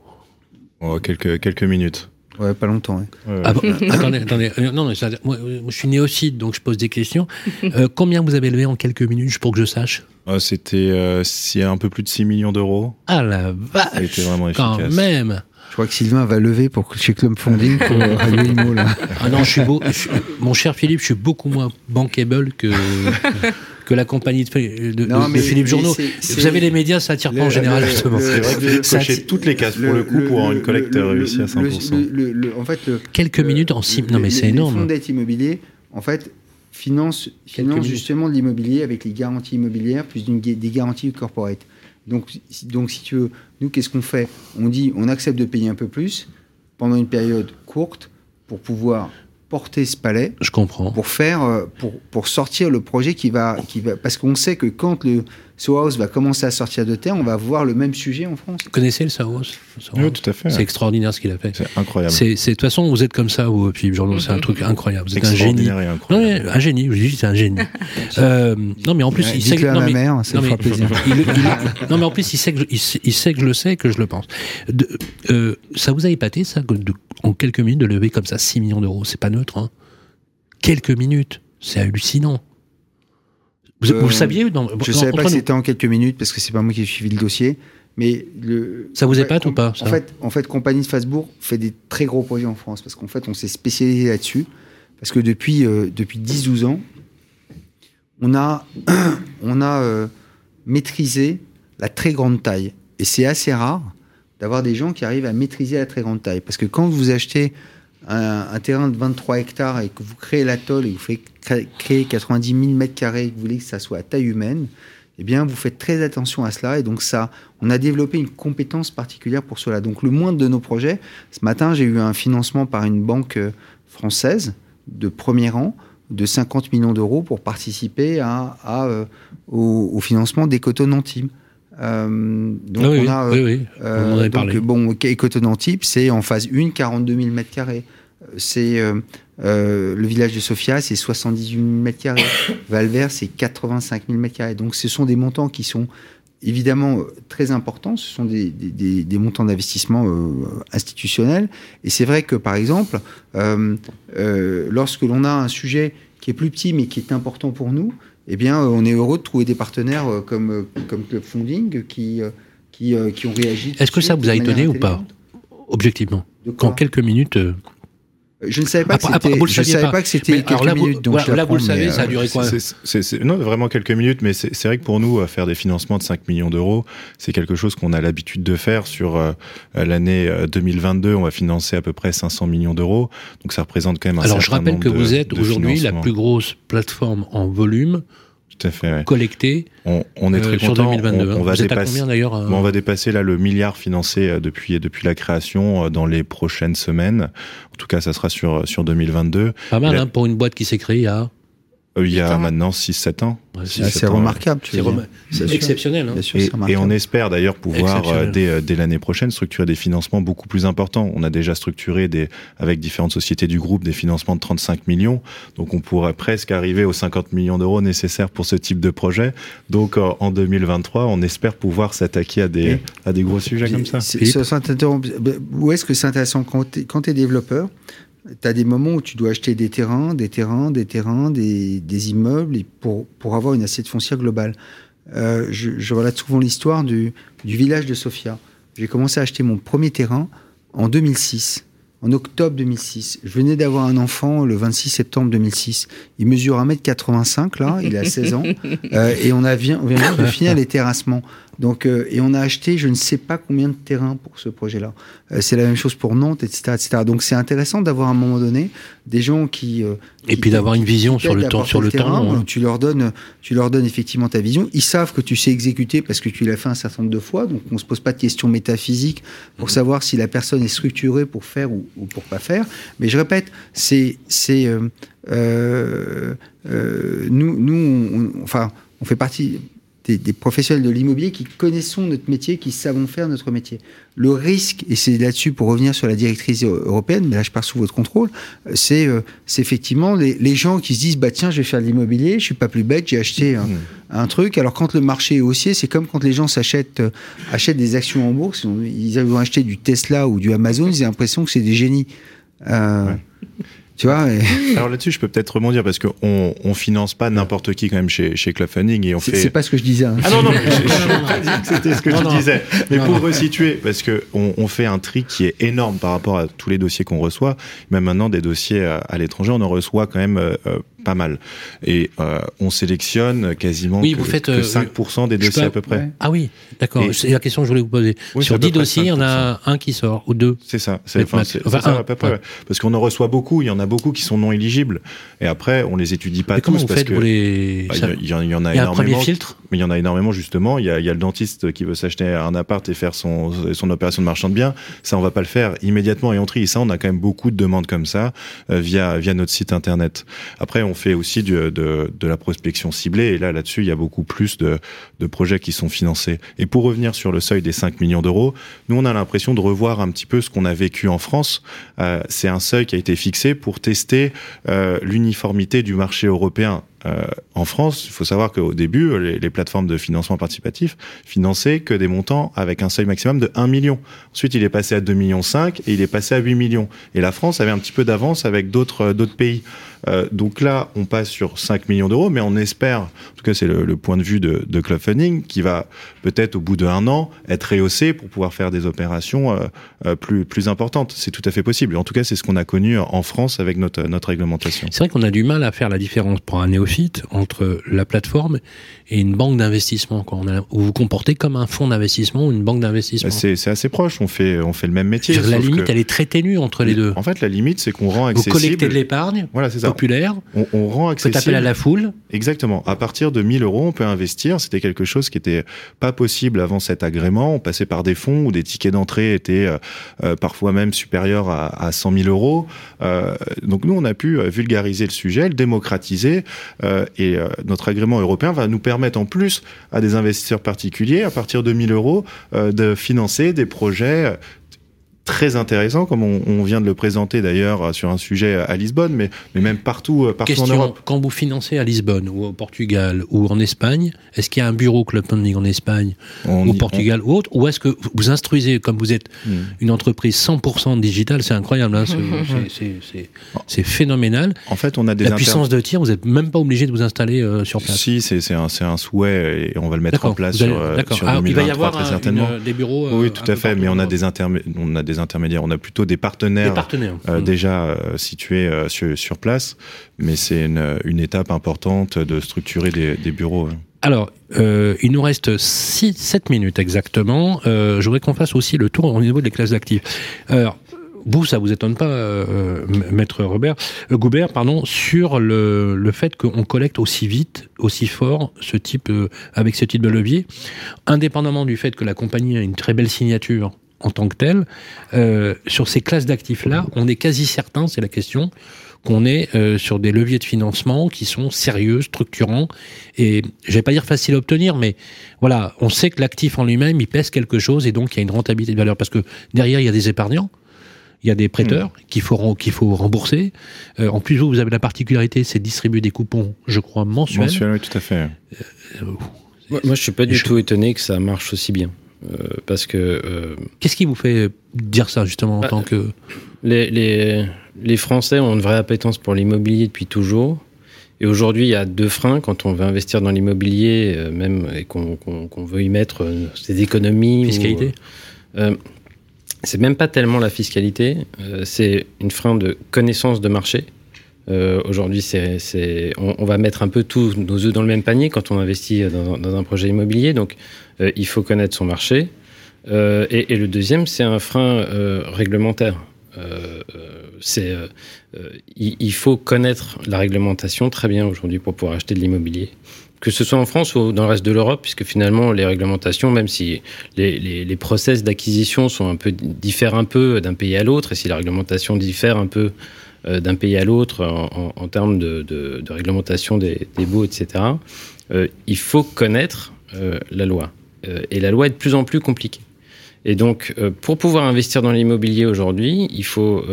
Oh, quelques, quelques minutes. Ouais, pas longtemps. Ouais. Ah bon attendez, attendez. Euh, non, ça, moi, je suis néophyte, donc je pose des questions. Euh, combien vous avez levé en quelques minutes, pour que je sache? C'était euh, un peu plus de 6 millions d'euros. Ah la vache Ça a été vraiment efficace. Quand même je crois que Sylvain va lever pour chez Club Funding pour Radio Imo, là. Ah non, je suis beau, je, mon cher Philippe, je suis beaucoup moins bankable que que la compagnie de, de, non, de Philippe Journaux. Vous savez, les médias, ça attire pas en général, justement. C'est vrai que vous cochez toutes les cases pour le, coup pour avoir une collecte réussie à 100%. en fait, Quelques minutes en six... Non, mais c'est énorme. Le fonds d'aide immobilier, en fait, finance, finance justement de l'immobilier avec les garanties immobilières plus des garanties corporate. Donc, donc, si tu veux, nous, qu'est-ce qu'on fait? On dit, on accepte de payer un peu plus pendant une période courte pour pouvoir porter ce palais. Je comprends. Pour faire, euh, pour, pour sortir le projet qui va, qui va, parce qu'on sait que quand le House va commencer à sortir de terre, on va voir le même sujet en France. Vous connaissez le Sohouse Oui, tout à fait. C'est extraordinaire ce qu'il a fait. C'est incroyable. C'est, de toute façon, vous êtes comme ça, vous, puis Journaux, c'est un truc incroyable. Vous êtes un génie. Non, mais, un génie, je dis, c'est un génie. euh, non, mais en plus, il sait que. Non, mais, mère, ça non, fera plaisir. non, mais en plus, il sait, que je, il, sait, que je le sais et que je le pense. De, euh, ça vous a épaté, ça, de, en quelques minutes, de lever comme ça 6 millions d'euros? C'est pas neutre, hein quelques minutes. C'est hallucinant. Vous, le euh, saviez Je ne savais pas que c'était en quelques minutes parce que c'est pas moi qui ai suivi le dossier. Mais le, ça vous épate ou pas en, fait, en fait, Compagnie de Fasbourg fait des très gros projets en France parce qu'en fait, on s'est spécialisé là-dessus. Parce que depuis, euh, depuis 10-12 ans, on a, on a euh, maîtrisé la très grande taille. Et c'est assez rare d'avoir des gens qui arrivent à maîtriser la très grande taille. Parce que quand vous achetez un, terrain de 23 hectares et que vous créez l'atoll et vous faites créer 90 000 mètres carrés et que vous voulez que ça soit à taille humaine, eh bien, vous faites très attention à cela. Et donc, ça, on a développé une compétence particulière pour cela. Donc, le moindre de nos projets, ce matin, j'ai eu un financement par une banque euh, française de premier rang de 50 millions d'euros pour participer euh, au, financement des coteaux Antibes. Euh, donc, oui, on a, oui, oui. Euh, on en donc, parlé. bon, Antibes, c'est en phase 1, 42 000 mètres carrés. C'est euh, euh, le village de Sofia, c'est 78 000 mètres carrés. Valvert, c'est 85 000 mètres carrés. Donc, ce sont des montants qui sont évidemment très importants. Ce sont des, des, des montants d'investissement euh, institutionnels. Et c'est vrai que, par exemple, euh, euh, lorsque l'on a un sujet qui est plus petit mais qui est important pour nous, eh bien, euh, on est heureux de trouver des partenaires euh, comme, euh, comme Club Funding qui, qui, qui ont réagi. Est-ce que ça vous a étonné ou pas, objectivement Qu'en quelques minutes, je ne savais pas que c'était. Je savais pas. que c'était quelques là, minutes. Donc là, vous le savez, ça a duré quoi Non, vraiment quelques minutes, mais c'est vrai que pour nous, faire des financements de 5 millions d'euros, c'est quelque chose qu'on a l'habitude de faire. Sur euh, l'année 2022, on va financer à peu près 500 millions d'euros, donc ça représente quand même un Alors, certain nombre de Alors, je rappelle que vous êtes aujourd'hui la plus grosse plateforme en volume tout à fait. collecté. On, on est très euh, content. Sur 2022. On, on va Vous dépasser. combien euh... on va dépasser là le milliard financé euh, depuis depuis la création dans les prochaines semaines. En tout cas, ça sera sur sur 2022. Pas mal hein, pour une boîte qui s'est créée à Euh, il y a maintenant 6-7 ans. c'est remarquable. C'est exceptionnel. Hein. et, et, on espère d'ailleurs pouvoir, euh, dès, euh, dès l'année prochaine, structurer des financements beaucoup plus importants. On a déjà structuré des, avec différentes sociétés du groupe des financements de 35 millions. Donc on pourrait presque arriver aux 50 millions d'euros nécessaires pour ce type de projet. Donc en 2023, on espère pouvoir s'attaquer à des, à des gros sujets comme ça. Où est-ce que c'est intéressant quand tu es développeur tu as des moments où tu dois acheter des terrains, des terrains, des terrains, des, des immeubles pour, pour avoir une assiette foncière globale. Euh, je, je, relate souvent l'histoire du, du, village de Sofia. J'ai commencé à acheter mon premier terrain en 2006, en octobre 2006. Je venais d'avoir un enfant le 26 septembre 2006. Il mesure 1m85 là, il a 16 ans. Euh, et on, a on vient de finir les terrassements. Donc, euh, et on a acheté, je ne sais pas combien de terrains pour ce projet-là. Euh, c'est la même chose pour Nantes, etc., etc. Donc, c'est intéressant d'avoir à un moment donné des gens qui, euh, et puis d'avoir une vision sur le temps, sur le, temps. Hein. Tu leur donnes, tu leur donnes effectivement ta vision. Ils savent que tu sais exécuter parce que tu l'as fait un certain nombre de fois. Donc, on se pose pas de questions métaphysiques pour mhm. savoir si la personne est structurée pour faire ou, ou pour pas faire. Mais je répète, c'est, c'est, euh, nous, nous, on, enfin, on fait partie des, professionnels de l'immobilier qui connaissons notre métier, qui savons faire notre métier. Le risque, et c'est là-dessus pour revenir sur la directrice européenne, mais là je pars sous votre contrôle, c'est euh, effectivement les, gens qui se disent bah tiens je vais faire de l'immobilier, je suis pas plus bête, j'ai acheté un, mmh. truc. Alors quand le marché est haussier, c'est comme quand les gens s'achètent euh, achètent des actions en bourse, ils vont acheter du Tesla ou du Amazon, ils ont l'impression que c'est des génies. Euh, tu vois Alors là-dessus, je peux peut-être rebondir parce qu'on on finance pas n'importe qui quand même chez, chez Club Funding et on fait. C'est pas ce que je disais. Hein. Ah non non, c'était ce que tu disais. Mais pour resituer, parce que on, on, fait un tri qui est énorme par rapport à tous les dossiers qu'on reçoit. Même maintenant, des dossiers à, l'étranger, on en reçoit quand même euh, pas mal. Et euh, on sélectionne quasiment oui, que, vous faites, que 5% euh, des dossiers à peu près. Ah oui, d'accord. C'est la question que je voulais vous poser. Sur 10 dossiers, il y en a un qui sort ou deux. C'est ça. C'est enfin, ça à peu près. Parce qu'on en reçoit beaucoup. Il y en a beaucoup qui sont non éligibles. Et après, on les étudie pas mais tous comment vous parce faites que les... Bah, il y, en a il y a énormément. Un premier filtre? Mais il y en a énormément justement. Il y a, il y a le dentiste qui veut s'acheter un appart et faire son son opération de marchand de biens. Ça, on va pas le faire immédiatement et on trie. Et ça, on a quand même beaucoup de demandes comme ça euh, via via notre site internet. Après, on fait aussi de, la prospection ciblée. Et là, là-dessus, il y a beaucoup plus de, de, projets qui sont financés. Et pour revenir sur le seuil des 5 millions d'euros, nous, on a l'impression de revoir un petit peu ce qu'on a vécu en France. Euh, c'est un seuil qui a été fixé pour tester euh, l'uniformité du marché européen. Euh, en France, il faut savoir qu'au début, les, les, plateformes de financement participatif finançaient que des montants avec un seuil maximum de 1 million. Ensuite, il est passé à 2 millions 5 et il est passé à 8 millions. Et la France avait un petit peu d'avance avec d'autres d'autres pays. Euh, donc là, on passe sur 5 millions d'euros, mais on espère, en tout cas c'est le, point de vue de, de Club Funding, qui va peut-être au bout d'un an être rehaussé pour pouvoir faire des opérations euh, euh, plus, importantes. C'est tout à fait possible. En tout cas, c'est ce qu'on a connu en France avec notre, notre réglementation. C'est vrai qu'on a du mal à faire la différence pour un néophyte entre la plateforme et une banque d'investissement. Vous vous comportez comme un fonds d'investissement ou une banque d'investissement. C'est assez proche. On fait, on fait le même métier. La limite, elle est très ténue entre les deux. En fait, la limite, c'est qu'on rend accessible. Vous collectez de l'épargne. Voilà, populaire. On, on rend accessible. Faites appel à la foule. Exactement. À partir de 1000 euros, on peut investir. C'était quelque chose qui était pas possible avant cet agrément. On passait par des fonds où des tickets d'entrée étaient euh, euh parfois même supérieurs à, à 100 000 euros. Euh, donc nous, on a pu vulgariser le sujet, le démocratiser, et euh, notre agrément européen va nous permettre en plus à des investisseurs particuliers, à partir de 1000 euros, de financer des projets très intéressant, comme on, on, vient de le présenter d'ailleurs sur un sujet à Lisbonne, mais, mais même partout, euh, partout Question, en Europe. Quand vous financez à Lisbonne ou au Portugal ou en Espagne, est-ce qu'il y a un bureau Club Funding en Espagne on ou au Portugal on... ou autre, ou est-ce que vous instruisez, comme vous êtes mmh. une entreprise 100% digitale, c'est incroyable, hein, c'est phénoménal. En fait, on a des la puissance de tir, vous n'êtes même pas obligé de vous installer euh, sur place. Si, c'est un, un souhait et on va le mettre en place allez, sur, euh, sur ah, 2023 il va y avoir très certainement. Une, des bureaux. Oui, tout à fait, mais on a des on a des intermédiaires. On a plutôt des partenaires, des partenaires. Euh, mmh. déjà euh, situés euh, sur, sur, place, mais c'est une, une, étape importante de structurer des, des bureaux. Alors, euh, il nous reste 6, 7 minutes exactement. Euh, je voudrais qu'on fasse aussi le tour au niveau des classes d'actifs. Alors, vous, ça vous étonne pas, euh, maître Robert, euh, Goubert, pardon, sur le, le fait qu'on collecte aussi vite, aussi fort, ce type, euh, avec ce type de levier, indépendamment du fait que la compagnie a une très belle signature en tant que tel, euh, sur ces classes d'actifs-là, on est quasi certain, c'est la question, qu'on est euh, sur des leviers de financement qui sont sérieux, structurants, et je vais pas dire facile à obtenir, mais voilà, on sait que l'actif en lui-même, il pèse quelque chose, et donc il y a une rentabilité de valeur, parce que derrière, il y a des épargnants, il y a des prêteurs mmh. qu'il faut, qu'il faut rembourser. Euh, en plus, vous, vous avez la particularité, c'est distribuer des coupons, je crois, mensuels. Mensuels, oui, tout à fait. Euh, moi, moi, je suis pas du tout étonné que ça marche aussi bien. Euh, parce que. Euh, Qu'est-ce qui vous fait dire ça, justement, en bah, tant que. Les, les, les, Français ont une vraie appétence pour l'immobilier depuis toujours. Et aujourd'hui, il y a deux freins quand on veut investir dans l'immobilier, euh, même et qu'on veut y mettre ses économies. Fiscalité euh, C'est même pas tellement la fiscalité, c'est une frein de connaissance de marché. Euh, Aujourd'hui, on, va mettre un peu tous nos œufs dans le même panier quand on investit dans, dans un projet immobilier. Donc, euh, il faut connaître son marché. Euh, et, le deuxième, c'est un frein euh, réglementaire. il, faut connaître la réglementation très bien aujourd'hui pour pouvoir acheter de l'immobilier que ce soit en France ou dans le reste de l'Europe, puisque finalement les réglementations, même si les, les, process d'acquisition diffèrent un peu d'un pays à l'autre, et si la réglementation diffère un peu euh, d'un pays à l'autre en, termes de, réglementation des, des baux, etc. Euh, il faut connaître euh, la loi. et la loi est de plus en plus compliquée. Et donc, pour pouvoir investir dans l'immobilier aujourd'hui, il faut,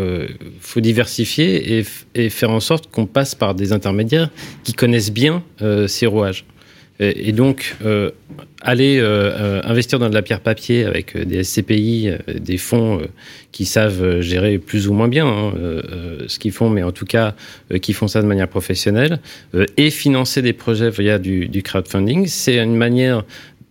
diversifier et, faire en sorte qu'on passe par des intermédiaires qui connaissent bien ces rouages. Et, donc, euh, aller euh, euh, investir dans de la pierre papier avec des SCPI, des fonds qui savent gérer plus ou moins bien hein, ce qu'ils font, mais en tout cas qui font ça de manière professionnelle, et financer des projets via du, du crowdfunding, c'est une manière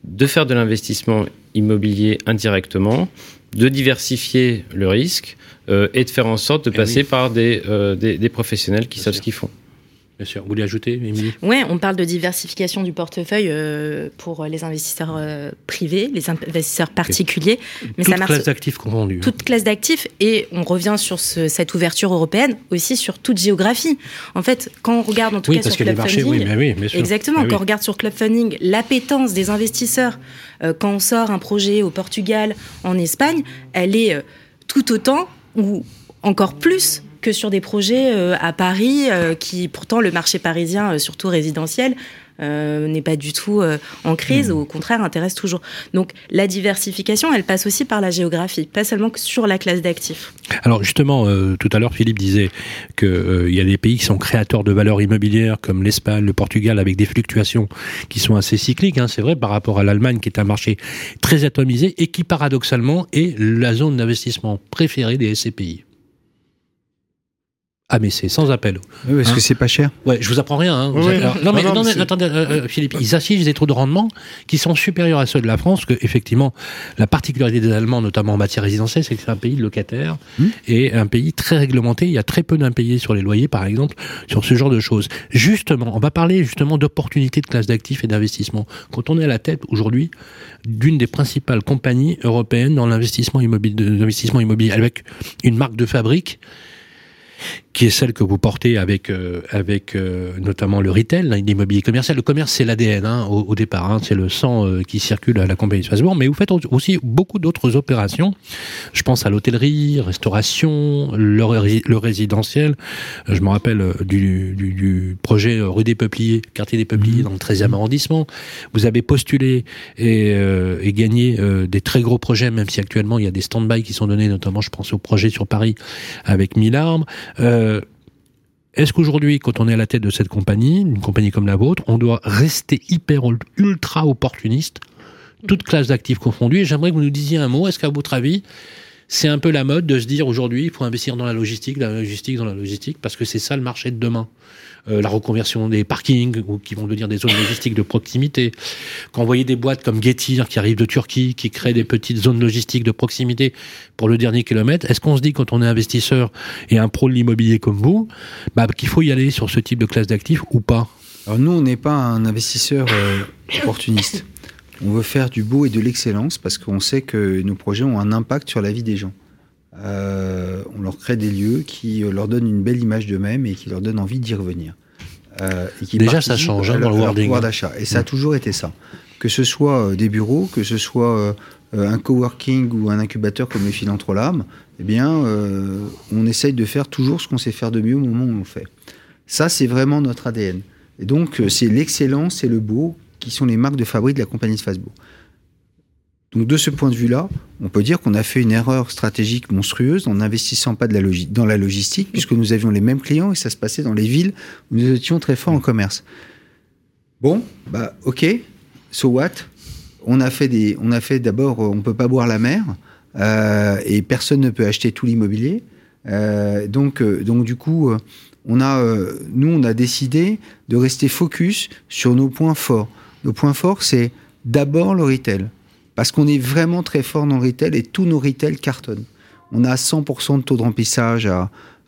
de faire de l'investissement immobilier indirectement, de diversifier le risque et de faire en sorte de passer oui. par des, des, des, professionnels qui Bien savent sûr. ce qu'ils font. Bien sûr. Vous voulez ajouter, Émilie? Oui, on parle de diversification du portefeuille euh, pour les investisseurs euh, privés, les investisseurs particuliers. Okay. Mais Toute ça marche. classe d'actifs confondue. Toute classe d'actifs. Et on revient sur ce, cette ouverture européenne aussi sur toute géographie. En fait, quand on regarde en tout oui, cas parce sur Club marchés, Funding. Oui, mais oui, bien sûr. Exactement. Mais quand oui. on regarde sur Club Funding, l'appétence des investisseurs, euh, quand on sort un projet au Portugal, en Espagne, elle est tout autant ou encore plus que sur des projets euh, à Paris, euh, qui pourtant le marché parisien, euh, surtout résidentiel, euh, n'est pas du tout euh, en crise, mmh. au contraire intéresse toujours. Donc la diversification, elle passe aussi par la géographie, pas seulement sur la classe d'actifs. Alors justement, euh, tout à l'heure, Philippe disait qu'il y a des pays qui sont créateurs de valeur immobilière, comme l'Espagne, le Portugal, avec des fluctuations qui sont assez cycliques, hein, c'est vrai, par rapport à l'Allemagne, qui est un marché très atomisé et qui paradoxalement est la zone d'investissement préférée des SCPI. Ah mais c'est sans appel. Oui, est-ce hein que c'est pas cher Ouais, je vous apprends rien. Hein. Oui, Alors, non, mais, non, non, mais attendez, euh, euh, Philippe, ils affichent des taux de rendement qui sont supérieurs à ceux de la France, que effectivement, la particularité des Allemands, notamment en matière résidentielle, c'est que c'est un pays locataire mmh. et un pays très réglementé. Il y a très peu d'impayés sur les loyers, par exemple, sur ce genre de choses. Justement, on va parler justement d'opportunités de classe d'actifs et d'investissement. Quand on est à la tête aujourd'hui d'une des principales compagnies européennes dans l'investissement immobilier, l'investissement immobilier, avec une marque de fabrique qui est celle que vous portez avec euh, avec euh, notamment le retail, hein, l'immobilier commercial. Le commerce, c'est l'ADN hein, au, au, départ, hein, c'est le sang euh, qui circule à la compagnie de Strasbourg. Mais vous faites aussi beaucoup d'autres opérations. Je pense à l'hôtellerie, restauration, le, le résidentiel. Je me rappelle euh, du, du, du, projet rue des Peupliers, quartier des Peupliers, mmh. dans le 13e arrondissement. Vous avez postulé et, euh, et gagné euh, des très gros projets, même si actuellement il y a des stand-by qui sont donnés, notamment je pense au projet sur Paris avec Milarme. Euh, est-ce qu'aujourd'hui, quand on est à la tête de cette compagnie, une compagnie comme la vôtre, on doit rester hyper ultra opportuniste, toute classe d'actifs confondus? J'aimerais que vous nous disiez un mot. Est-ce qu'à votre avis, c'est un peu la mode de se dire aujourd'hui, il faut investir dans la logistique, dans la logistique, dans la logistique, parce que c'est ça le marché de demain? Euh, la reconversion des parkings ou qui vont devenir des zones logistiques de proximité. Quand vous voyez des boîtes comme Getir qui arrivent de Turquie, qui créent des petites zones logistiques de proximité pour le dernier kilomètre, est-ce qu'on se dit quand on est investisseur et un pro de l'immobilier comme vous, bah, qu'il faut y aller sur ce type de classe d'actifs ou pas? Alors nous, on n'est pas un investisseur euh, opportuniste. On veut faire du beau et de l'excellence parce qu'on sait que nos projets ont un impact sur la vie des gens. Euh, on leur crée des lieux qui leur donnent une belle image d'eux-mêmes et qui leur donnent envie d'y revenir. Euh, et qui Déjà, ça change hein, dans le wording. pouvoir d'achat. Et ça a toujours été ça. Que ce soit euh, des bureaux, que ce soit euh, un coworking ou un incubateur comme les Philanthrolam, eh bien, on essaye de faire toujours ce qu'on sait faire de mieux au moment où on le fait. Ça, c'est vraiment notre ADN. Et donc, c'est l'excellence et le beau qui sont les marques de fabrique de la compagnie de Facebook. Donc de ce point de vue-là, on peut dire qu'on a fait une erreur stratégique monstrueuse en n'investissant pas dans la logistique, puisque nous avions les mêmes clients et ça se passait dans les villes où nous étions très forts en commerce. Bon, bah ok, so what? On a fait des, on a d'abord, on peut pas boire la mer euh, et personne ne peut acheter tout l'immobilier. Euh, donc, euh, donc du coup, on a, nous, on a décidé de rester focus sur nos points forts. Nos points forts, c'est d'abord le retail parce qu'on est vraiment très fort dans le retail et tous nos retail cartonnent. On a 100% de taux de remplissage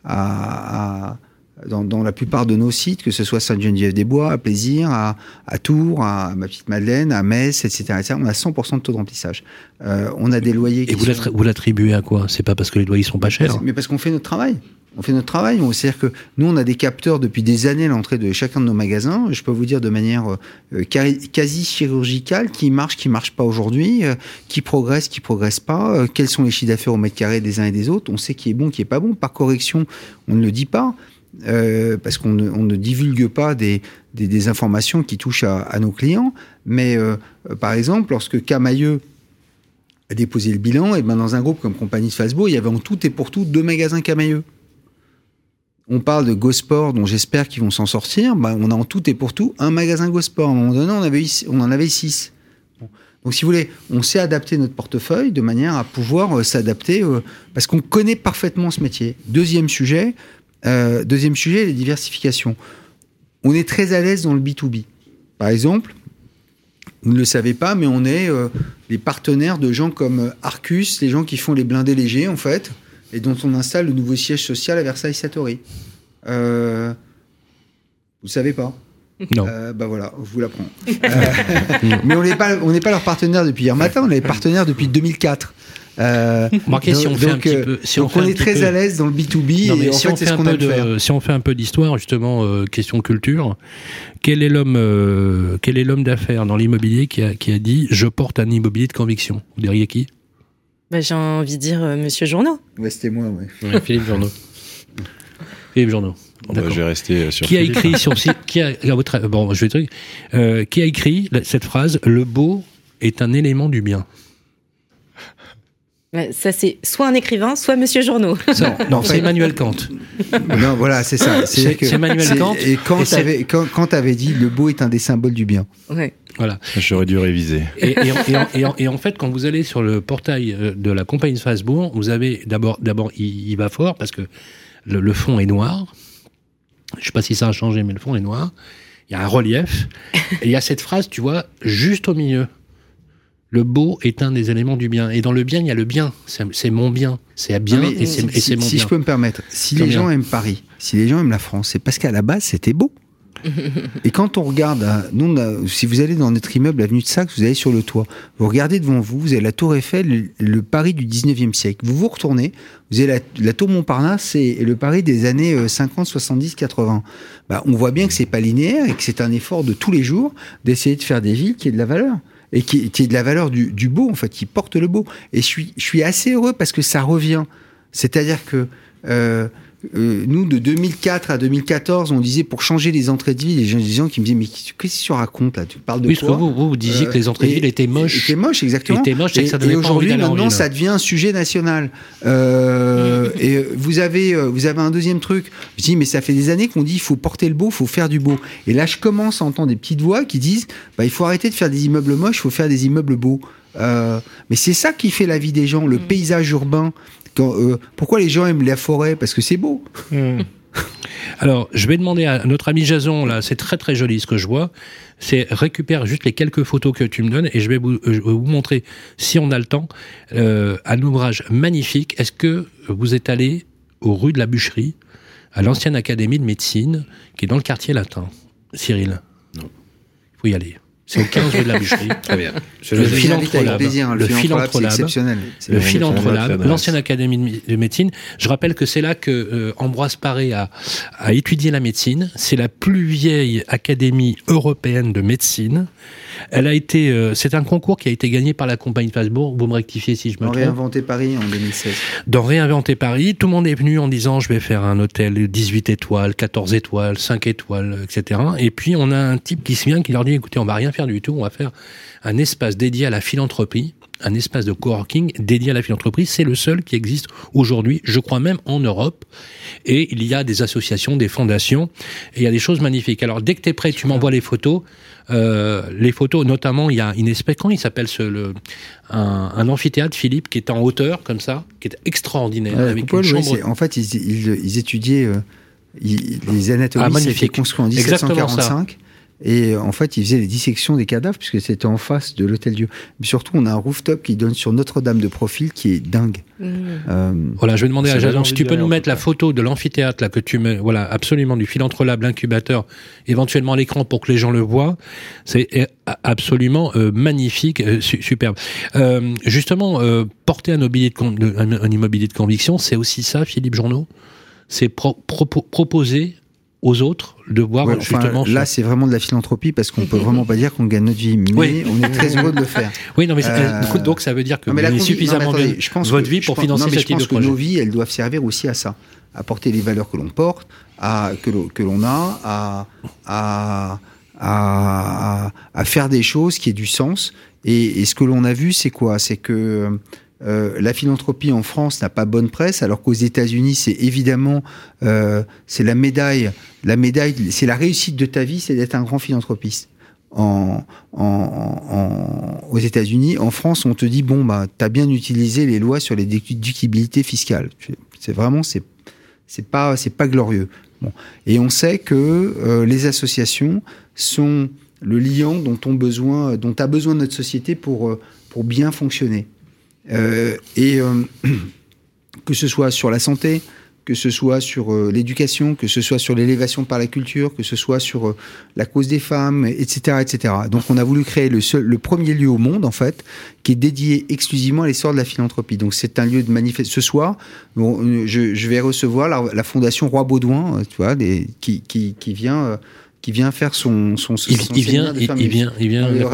à, dans, la plupart de nos sites, que ce soit Sainte-Geneviève-des-Bois, à Plaisir, à, Tours, à ma petite Madeleine, à Metz, etc. On a 100% de taux de remplissage. Euh, on a des loyers. Et vous l'attribuez à quoi? C'est pas parce que les loyers sont pas chers Mais parce qu'on fait notre travail on fait notre travail. C'est-à-dire que nous, on a des capteurs depuis des années à l'entrée de chacun de nos magasins. Je peux vous dire de manière euh, quasi chirurgicale qui marche, qui marche pas aujourd'hui, euh, qui progresse, qui progresse pas, euh, quels sont les chiffres d'affaires au mètre carré des uns et des autres. On sait qui est bon, qui est pas bon. Par correction, on ne le dit pas. parce qu'on ne, divulgue pas des, informations qui touchent à, nos clients. Mais par exemple, lorsque Camailleux a déposé le bilan, et ben dans un groupe comme Compagnie de Facebook, il y avait en tout et pour tout deux magasins Camailleux on parle de Gosport, dont j'espère qu'ils vont s'en sortir. Bah, on a en tout et pour tout un magasin Gosport. À un moment donné, on, en avait six. Donc, si vous voulez, on sait adapter notre portefeuille de manière à pouvoir euh, s'adapter euh, parce qu'on connaît parfaitement ce métier. Deuxième sujet, euh, deuxième sujet, les diversifications. On est très à l'aise dans le B2B. Par exemple, vous ne le savez pas, mais on est les partenaires de gens comme Arcus, les gens qui font les blindés légers, en fait et dont on installe le nouveau siège social à Versailles-Satori. Euh, vous ne savez pas? Non. Euh, bah voilà, je vous l'apprends. Euh, mais on n'est pas, on n'est pas leur partenaire depuis hier matin, on est partenaire depuis 2004. Euh, si on fait un petit peu, si on, est très à l'aise dans le B2B. et si, on fait un peu de, si on fait un peu d'histoire, justement, question culture, quel est l'homme, quel est l'homme d'affaires dans l'immobilier qui a, qui a dit je porte un immobilier de conviction Vous diriez qui? Bah, J'ai envie de dire euh, Monsieur Journeau. Ouais, c'était moi, ouais. Philippe Journeau. Philippe Journeau. Bah, je vais rester euh, sur. Qui a écrit sur qui a, votre, bon, je vais euh, qui a écrit cette phrase Le beau est un élément du bien. Bah, ça, c'est soit un écrivain, soit Monsieur Journaux. non, c'est Emmanuel Kant. Non, voilà, c'est ça. C'est Emmanuel Kant. Et Kant avait, Kant, avait dit le beau est un des symboles du bien. Ouais. Voilà. J'aurais dû réviser. Et, et, en, fait, quand vous allez sur le portail euh, de la compagnie de Strasbourg, vous avez d'abord, d'abord, il, va fort parce que le, fond est noir. Je sais pas si ça a changé, mais le fond est noir. Il y a un relief. et il y a cette phrase, tu vois, juste au milieu le beau est un des éléments du bien. Et dans le bien, il y a le bien. C'est mon bien. C'est bien et c'est mon bien. Si je peux me permettre, si les gens aiment Paris, si les gens aiment la France, c'est parce qu'à la base, c'était beau. Et quand on regarde, nous, si vous allez dans notre immeuble avenue de Saxe, vous allez sur le toit, vous regardez devant vous, vous avez la tour Eiffel, le, Paris du 19e siècle. Vous vous retournez, vous avez la, tour Montparnasse et, le Paris des années 50, 70, 80. Bah, on voit bien que c'est pas linéaire et que c'est un effort de tous les jours d'essayer de faire des villes qui aient de la valeur et qui, est de la valeur du, beau, en fait, qui porte le beau. Et je suis, je suis assez heureux parce que ça revient. C'est-à-dire que euh, euh, nous, de 2004 à 2014, on disait pour changer les entrées de ville, les gens, qui me disaient mais qu'est-ce que tu racontes là? Tu parles de oui, quoi? vous, vous, vous disiez que les entrées de ville étaient moches. Étaient moches, exactement. Étaient moches, et, ça et aujourd'hui, maintenant, ça devient un sujet national. Euh, et vous avez, euh, vous avez un deuxième truc. Je dis mais ça fait des années qu'on dit il faut porter le beau, il faut faire du beau. Et là, je commence à entendre des petites voix qui disent bah, il faut arrêter de faire des immeubles moches, il faut faire des immeubles beaux. Euh, mais c'est ça qui fait la vie des gens, le mm. paysage urbain, euh, pourquoi les gens aiment la forêt? Parce que c'est beau. Hmm. Alors, je vais demander à notre ami Jason, là, c'est très très joli ce que je vois. C'est récupère juste les quelques photos que tu me donnes et je vais vous, euh, montrer, si on a le temps, euh, un ouvrage magnifique. Est-ce que vous êtes allé aux rues de la Bûcherie, à l'ancienne académie de médecine, qui est dans le quartier latin? Cyril? Non. Il faut y aller. C'est au 15 rue de la Bûcherie. Très bien. Je Le avec Philanthrope. plaisir, hein. Le Le exceptionnel. Le l'ancienne académie de médecine. Je rappelle que c'est là que euh, Ambroise Paré a, a étudié la médecine. C'est la plus vieille académie européenne de médecine. Elle a été, euh, c'est un concours qui a été gagné par la compagnie de. Vous me rectifiez si je me trompe. réinventé Paris en 2016. Dans Réinventer Paris, tout le monde est venu en disant je vais faire un hôtel 18 étoiles, 14 étoiles, 5 étoiles, etc. Et puis on a un type qui se vient qui leur dit écoutez, on va rien faire du tout, on va faire un espace dédié à la philanthropie, un espace de coworking dédié à la philanthropie. C'est le seul qui existe aujourd'hui, je crois même en Europe. Et il y a des associations, des fondations, et il y a des choses magnifiques. Alors dès que tu es prêt, tu m'envoies les photos. Euh, les photos, notamment, il y a une espèce, comment il s'appelle ce, le, un, un amphithéâtre, Philippe, qui est en hauteur, comme ça, qui est extraordinaire, avec Coupole, une chambre. en fait, ils, ils, ils étaétudiaient euh, ils- les anatomies. Ah, ça a été magnifique. construit en Exactement 1745. Et euh, en fait, ils faisaient les dissections des cadavres puisque c'était en face de l'hôtel Dieu. Mais surtout, on a un rooftop qui donne sur Notre-Dame de profil qui est dingue. Mmh. Euh, Voilà, je vais demander à Jason si tu peux nous mettre la photo de l'amphithéâtre là que tu mets, voilà, absolument du philanthrope, l'incubateur, éventuellement à l'écran pour que les gens le voient. C'est euh, absolument euh, magnifique, euh, su- superbe. Euh, justement, euh, porter un immobilier de, con- de- un, un immobilier de conviction, c'est aussi ça, Philippe Journeau. C'est pro- propo- proposer aux autres de ouais, enfin, justement. là, ce- c'est vraiment de la philanthropie parce qu'on peut vraiment pas dire qu'on gagne notre vie, mais Oui. on est très heureux de le faire. oui, non mais Euh, donc ça veut dire que Non, mais vous non, mais suffisamment attendez, bien je pense votre que- vie pour pense- financer non, mais ce type de pense que nos vies, elles doivent servir aussi à ça, à porter les valeurs que l'on porte, à que l'on que l'on a, à, à à, à faire des choses qui aient du sens. Et, et ce que l'on a vu, c'est quoi? C'est que euh, la philanthropie en France n'a pas bonne presse, alors qu'aux États-Unis, c'est évidemment euh, c'est la médaille, la médaille, c'est la réussite de ta vie, c'est d'être un grand philanthropiste. En, aux États-Unis, en France, on te dit bon bah t'as bien utilisé les lois sur les déductibilités fiscales. C'est vraiment c'est c'est pas c'est pas glorieux. Bon. Et on sait que euh, les associations sont le liant dont on besoin dont a besoin notre société pour pour bien fonctionner. Euh, et euh, que ce soit sur la santé, que ce soit sur euh, l'éducation, que ce soit sur l'élévation par la culture, que ce soit sur la cause des femmes, etc., etc. Donc, on a voulu créer le, seul, le premier lieu au monde, en fait, qui est dédié exclusivement à l'essor de la philanthropie. Donc, c'est un lieu de manifeste. Ce soir, je, vais recevoir la, fondation Roi Baudouin, tu vois, qui, qui vient. Euh, qui vient faire son, son, son Il, son il vient, il, musées. vient, il vient. le,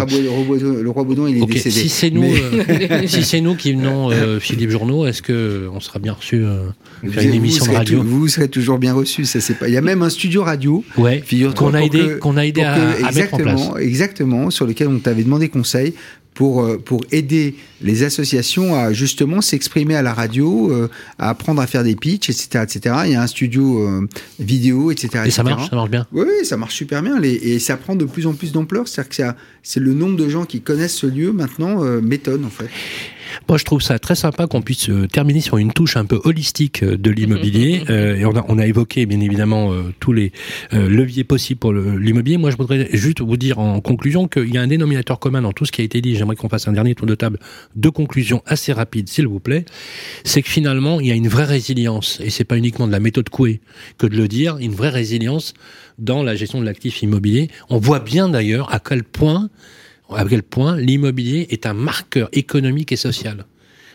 Baudouin, le roi Baudouin, il est décédé. si c'est nous, Mais- euh, si c'est nous qui venons, euh, Philippe Journeau, est-ce que on sera bien reçu euh, faire une émission de radio vous serez toujours bien reçu. Ça c'est pas. Il y a même un studio radio. Ouais, qu'on a aidé, qu'on a aidé à, que- à mettre en exactement, place. exactement, sur lequel on t'avait demandé conseil pour euh, pour aider les associations à justement s'exprimer à la radio, euh, à apprendre à faire des pitchs, etc., etc. Il y a un studio euh, vidéo, etc. Et ça marche, ça marche bien. Oui, ça marche super bien les- et ça prend de plus en plus d'ampleur. C'est-à-dire que c'est le nombre de gens qui connaissent ce lieu maintenant euh, m'étonne en fait. Moi, je trouve ça très sympa qu'on puisse euh, terminer sur une touche un peu holistique euh, de l'immobilier. Euh, et on a, on a évoqué, bien évidemment, euh, tous les euh, leviers possibles pour l'immobilier. Moi, je voudrais juste vous dire en conclusion qu'il y a un dénominateur commun dans tout ce qui a été dit. J'aimerais qu'on fasse un dernier tour de table de conclusion assez rapide, s'il vous plaît. C'est que finalement, il y a une vraie résilience. Et c'est pas uniquement de la méthode Coué que de le dire, une vraie résilience dans la gestion de l'actif immobilier. On voit bien d'ailleurs à quel point à quel point l'immobilier est un marqueur économique et social.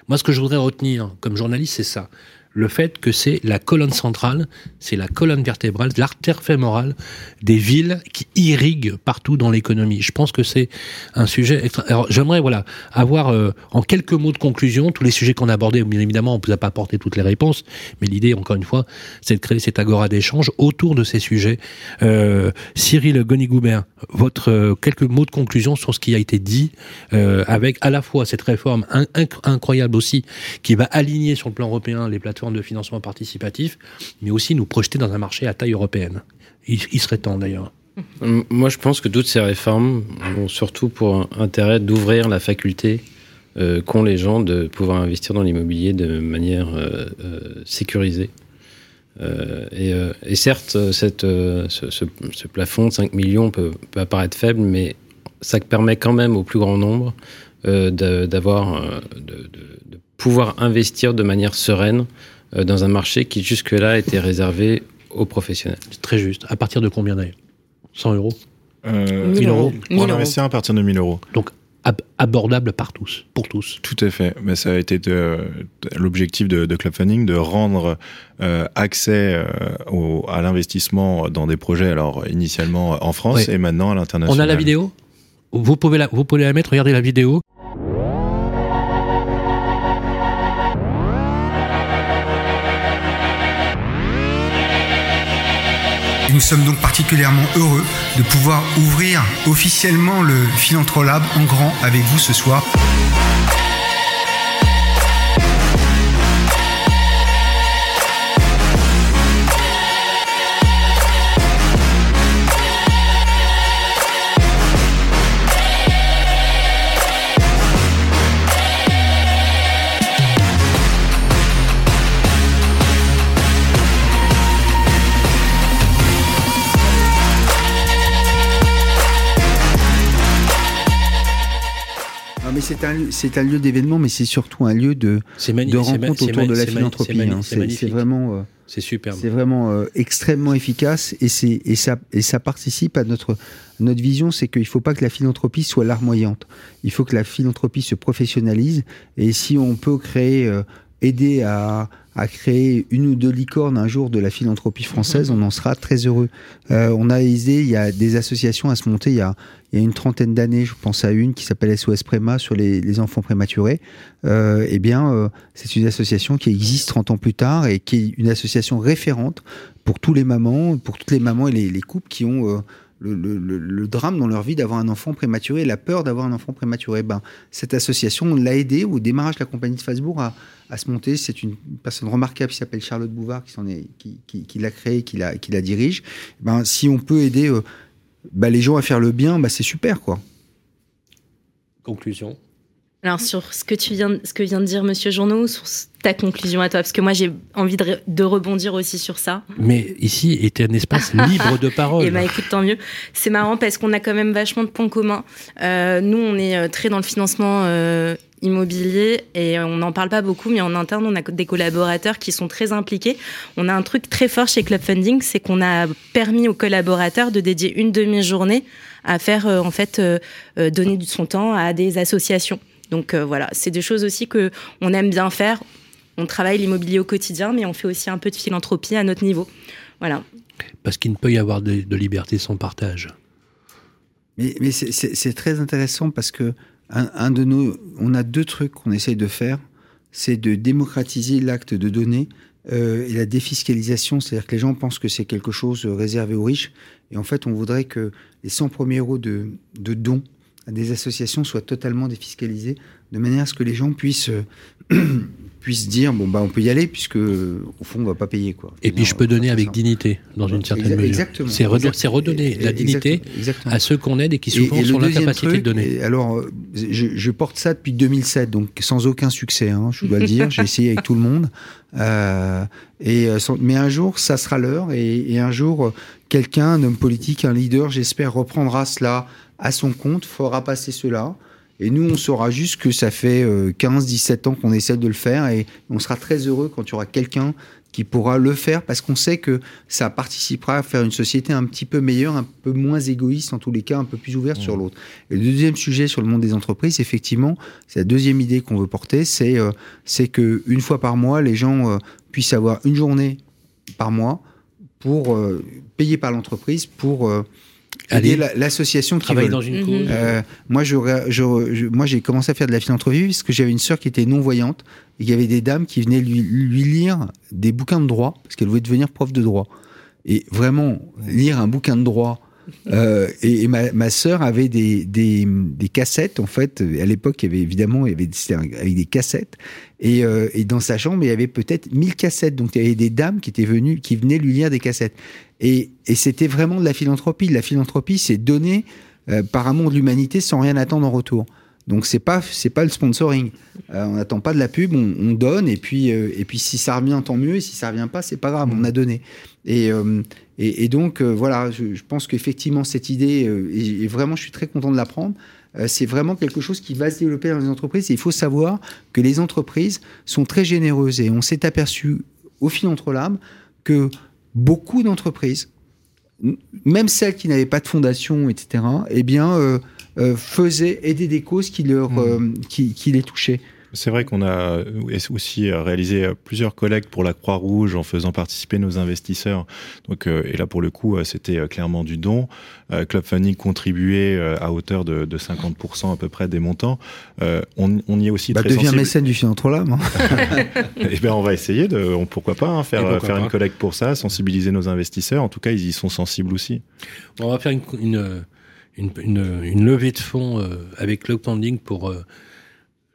Moi, ce que je voudrais retenir comme journaliste, c'est ça. Le fait que c'est la colonne centrale, c'est la colonne vertébrale, l'artère fémorale des villes qui irriguent partout dans l'économie. Je pense que c'est un sujet. extra- Alors, j'aimerais voilà avoir euh, en quelques mots de conclusion tous les sujets qu'on a abordés. Bien évidemment, on ne vous a pas apporté toutes les réponses, mais l'idée, encore une fois, c'est de créer cette agora d'échange autour de ces sujets. Euh, Cyril Gonigoubert, votre euh, quelques mots de conclusion sur ce qui a été dit, euh, avec à la fois cette réforme in- inc- incroyable aussi, qui va aligner sur le plan européen les plateformes de financement participatif, mais aussi nous projeter dans un marché à taille européenne. Il, serait temps d'ailleurs. Moi, je pense que toutes ces réformes ont surtout pour intérêt d'ouvrir la faculté euh, qu'ont les gens de pouvoir investir dans l'immobilier de manière euh, euh, sécurisée. Et, certes, ce, plafond de 5 millions peut, apparaître faible, mais ça permet quand même au plus grand nombre d'avoir, de, pouvoir investir de manière sereine dans un marché qui jusque-là était réservé aux professionnels. C'est très juste. À partir de combien d'ailleurs? 100 euros? Euh, 1000 euros. Pour 1000 un euros. investisseur à partir de 1000 euros. Donc ab- abordable par tous, pour tous. Tout à fait. Mais ça a été l'objectif de, de Club Funding de rendre euh, accès euh, au- à l'investissement dans des projets, alors initialement en France et maintenant à On l'international. a la vidéo? Vous pouvez, la, vous pouvez la mettre, regardez la vidéo. Nous sommes donc particulièrement heureux de pouvoir ouvrir officiellement le Philanthrolab en grand avec vous ce soir. C'est un, lieu- c'est un lieu d'événement, mais c'est surtout un lieu de, de rencontre autour de la philanthropie. c'est hein. Vraiment, euh, C'est superbe. c'est vraiment euh, extrêmement efficace et, c'est, et, ça, et ça participe à notre, notre vision, c'est qu'il ne faut pas que la philanthropie soit larmoyante. Il faut que la philanthropie se professionnalise et si on peut créer, euh, aider à, à créer une ou deux licornes un jour de la philanthropie française, on en sera très heureux. Euh, on a aidé, il y a des associations à se monter il y a, il y a une trentaine d'années, je pense à une qui s'appelle SOS Préma sur les, les enfants prématurés. Euh, eh bien, euh, c'est une association qui existe 30 ans plus tard et qui est une association référente pour tous les mamans, pour toutes les mamans et les, les couples qui ont le, drame dans leur vie d'avoir un enfant prématuré, la peur d'avoir un enfant prématuré. Ben, cette association, on l'a aidé au démarrage de la compagnie de Strasbourg à, à se monter. C'est une personne remarquable qui s'appelle Charlotte Bouvard qui, l'a créé, qui la, dirige. Ben, si on peut aider euh, ben, les gens à faire le bien, ben, c'est super, quoi. Conclusion. Alors sur ce que tu viens, ce que vient de dire Monsieur Journeau, sur ta conclusion à toi, parce que moi j'ai envie de, re- de rebondir aussi sur ça. Mais ici était un espace libre de parole. Et bah écoute, tant mieux. C'est marrant parce qu'on a quand même vachement de points communs. Euh, nous, on est euh, très dans le financement euh, immobilier et on n'en parle pas beaucoup, mais en interne, on a des collaborateurs qui sont très impliqués. On a un truc très fort chez Club Funding, c'est qu'on a permis aux collaborateurs de dédier une demi-journée à faire euh, en fait euh, euh, donner de son temps à des associations. Donc euh, voilà, c'est des choses aussi que on aime bien faire. On travaille l'immobilier au quotidien, mais on fait aussi un peu de philanthropie à notre niveau. Voilà. Parce qu'il ne peut y avoir de, de liberté sans partage. Mais, mais c'est- très intéressant parce que un, un de nos, on a deux trucs qu'on essaye de faire, c'est de démocratiser l'acte de donner euh, et la défiscalisation, c'est-à-dire que les gens pensent que c'est quelque chose réservé aux riches, et en fait, on voudrait que les 100 premiers euros de, de dons des associations soient totalement défiscalisés, de manière à ce que les gens puissent euh, puissent dire bon bah on peut y aller puisque au fond on va pas payer quoi. Et puis je peux donner avec dignité, dans une certaine mesure. Exactement. C'est redonner la dignité à ceux qu'on aide et qui souvent sont l'incapacité de donner. alors, euh, je, je porte ça depuis 2007, donc sans aucun succès, hein, je dois le dire. J'ai essayé avec tout le monde. Euh, et, mais un jour, ça sera l'heure. Et, et un jour, quelqu'un, un homme politique, un leader, j'espère, reprendra cela à son compte, fera passer cela. Et nous, on saura juste que ça fait 15-17 ans qu'on essaie de le faire. Et on sera très heureux quand il y aura quelqu'un qui pourra le faire parce qu'on sait que ça participera à faire une société un petit peu meilleure, un peu moins égoïste en tous les cas, un peu plus ouverte sur l'autre. Et le deuxième sujet sur le monde des entreprises, effectivement, c'est la deuxième idée qu'on veut porter, c'est euh, c'est que une fois par mois, les gens euh, puissent avoir une journée par mois pour euh, payer par l'entreprise pour euh. Aider la- l'association qui Travailler veulent. dans une Mhm. cause. Euh, moi, j'aurais- je- je- moi, j'ai commencé à faire de la philanthropie parce que j'avais une sœur qui était non-voyante et il y avait des dames qui venaient lui, lui lire des bouquins de droit parce qu'elle voulait devenir prof de droit. Et vraiment, lire un bouquin de droit. euh, et, et ma, ma sœur avait des, des, des cassettes, en fait. À l'époque, il y avait évidemment, il y avait c'était un- avec des cassettes. Et, euh, et dans sa chambre, il y avait peut-être 1000 cassettes. Donc, il y avait des dames qui étaient venues, qui venaient lui lire des cassettes. Et, c'était vraiment de la philanthropie. La philanthropie, c'est donner euh, par amour de l'humanité sans rien attendre en retour. Donc c'est pas c'est pas le sponsoring. Euh, on n'attend pas de la pub, on, on donne et puis euh, et puis si ça revient tant mieux et si ça revient pas c'est pas grave, on a donné. Et et, donc voilà, je, je pense qu'effectivement cette idée et, vraiment je suis très content de l'apprendre. euh, c'est vraiment quelque chose qui va se développer dans les entreprises. Et il faut savoir que les entreprises sont très généreuses et on s'est aperçu au Philantrolab que beaucoup d'entreprises même celles qui n'avaient pas de fondation, etc., eh bien, faisaient aider des causes qui, leur, mmh. qui, qui les touchaient. C'est vrai qu'on a aussi réalisé plusieurs collectes pour la Croix-Rouge en faisant participer nos investisseurs. Donc, euh, et là, pour le coup, euh, c'était euh, clairement du don. Club Funding contribuait à hauteur de, 50% à peu près des montants. On, y est aussi bah, très deviens mécène du Philanthrolam. eh bien, on va essayer de, on, pourquoi pas, hein, faire, faire une collecte pour ça, sensibiliser nos investisseurs. En tout cas, ils y sont sensibles aussi. On va faire une, une, une, une levée de fonds avec Club Funding pour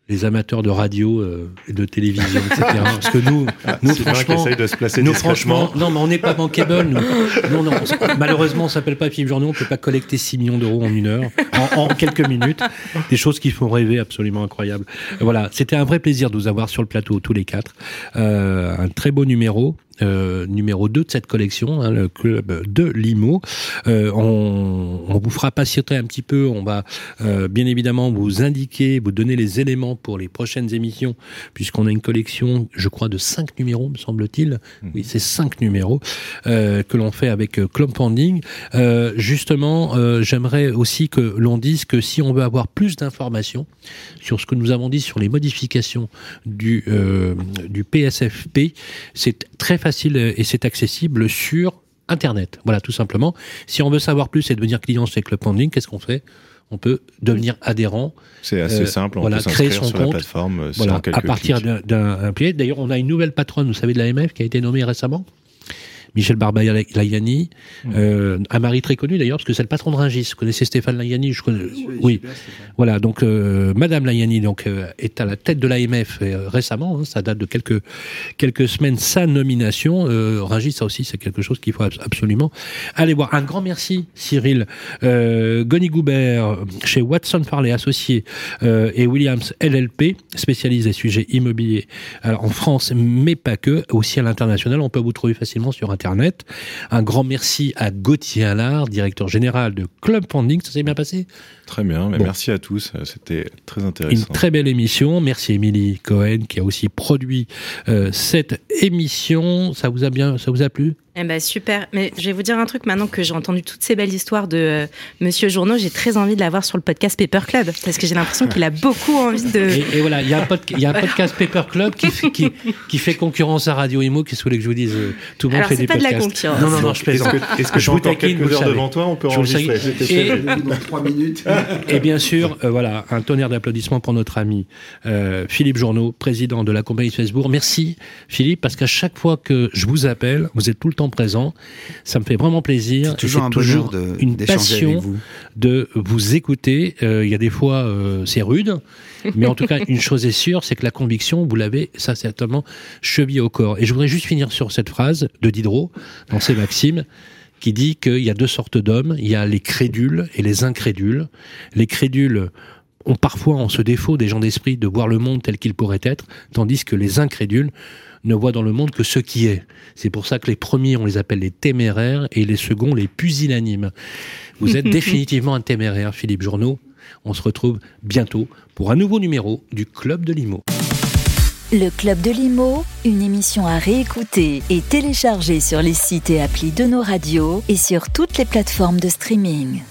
les amateurs de radio euh, et de télévision, etc. Parce que nous, ah, nous franchement, de se placer nous franchement, non, mais on n'est pas bankable. Nous, non, non, malheureusement, on s'appelle pas Philippe Journaux, on peut pas collecter 6 millions d'euros en une heure, en, en, quelques minutes, des choses qui font rêver, absolument incroyables. Voilà, c'était un vrai plaisir de vous avoir sur le plateau tous les quatre. Euh, un très beau numéro. Euh, numéro 2 de cette collection, hein, le club de Limo. Euh, on, on, vous fera patienter un petit peu, on va euh, bien évidemment vous indiquer, vous donner les éléments pour les prochaines émissions, puisqu'on a une collection, je crois, de 5 numéros, me semble-t-il. Mmh. Oui, c'est 5 numéros que l'on fait avec Club Funding. justement, j'aimerais aussi que l'on dise que si on veut avoir plus d'informations sur ce que nous avons dit sur les modifications du, du PSFP, c'est très facile facile et c'est accessible sur Internet. Voilà, tout simplement. Si on veut savoir plus et devenir client chez Club Funding, qu'est-ce qu'on fait? On peut devenir adhérent. C'est assez euh, simple, on voilà, peut créer son sur compte, la plateforme euh, à partir d'un pied. D'ailleurs, on a une nouvelle patronne, vous savez, de l'AMF qui a été nommée récemment? Michel Barbaï-Layani, mmh. euh, un mari très connu d'ailleurs, parce que c'est le patron de Ringis. Vous connaissez Stéphane Layani je connais, Oui. Voilà, donc euh, Madame Layani donc, euh, est à la tête de l'AMF euh, récemment, hein, ça date de quelques, quelques semaines, sa nomination. Ringis, ça aussi, c'est quelque chose qu'il faut absolument aller voir. Un grand merci, Cyril. Goni Goubert, chez Watson Farley Associés et Williams LLP, spécialisé sujets immobiliers alors, en France, mais pas que, aussi à l'international. On peut vous trouver facilement sur Internet un grand merci à Gauthier Allard, directeur général de Club Funding. Ça s'est bien passé? Très bien, merci à tous. C'était très intéressant. Une très belle émission. Merci Émilie Cohen qui a aussi produit euh, cette émission. Ça vous a bien, ça vous a plu? Eh ben super, mais je vais vous dire un truc maintenant que j'ai entendu toutes ces belles histoires de euh, Monsieur Journeau, j'ai très envie de l'avoir sur le podcast Paper Club parce que j'ai l'impression qu'il a beaucoup envie de. Et, voilà, il y, a un il y a un podcast Paper Club qui, qui, qui, fait concurrence à Radio Imo. Qu'est-ce que vous voulez que je vous dise euh, Tout le monde Alors, fait des pas podcasts. de la concurrence. Non, non, non, je plaisante. Est-ce que, je vous taquine quelques heures devant toi On peut enregistrer. Et, trois minutes. et bien sûr, euh, voilà, un tonnerre d'applaudissements pour notre ami euh, Philippe Journeau, président de la compagnie de Facebook. Merci Philippe, parce qu'à chaque fois que je vous appelle, vous êtes tout le temps présent. Ça me fait vraiment plaisir. C'est toujours, un toujours de, une passion de vous écouter. Euh, il y a des fois, euh, c'est rude, mais en tout cas, une chose est sûre, c'est que la conviction, vous l'avez, ça certainement, chevillé au corps. Et je voudrais juste finir sur cette phrase de Diderot, dans ses maximes qui dit qu'il y a deux sortes d'hommes. Il y a les crédules et les incrédules. Les crédules ont parfois en ce défaut des gens d'esprit de voir le monde tel qu'il pourrait être, tandis que les incrédules ne voient dans le monde que ce qui est. C'est pour ça que les premiers, on les appelle les téméraires et les seconds, les pusillanimes. Vous êtes définitivement un téméraire, Philippe Journeau. On se retrouve bientôt pour un nouveau numéro du Club de Limo. Le Club de Limo, une émission à réécouter et télécharger sur les sites et applis de nos radios et sur toutes les plateformes de streaming.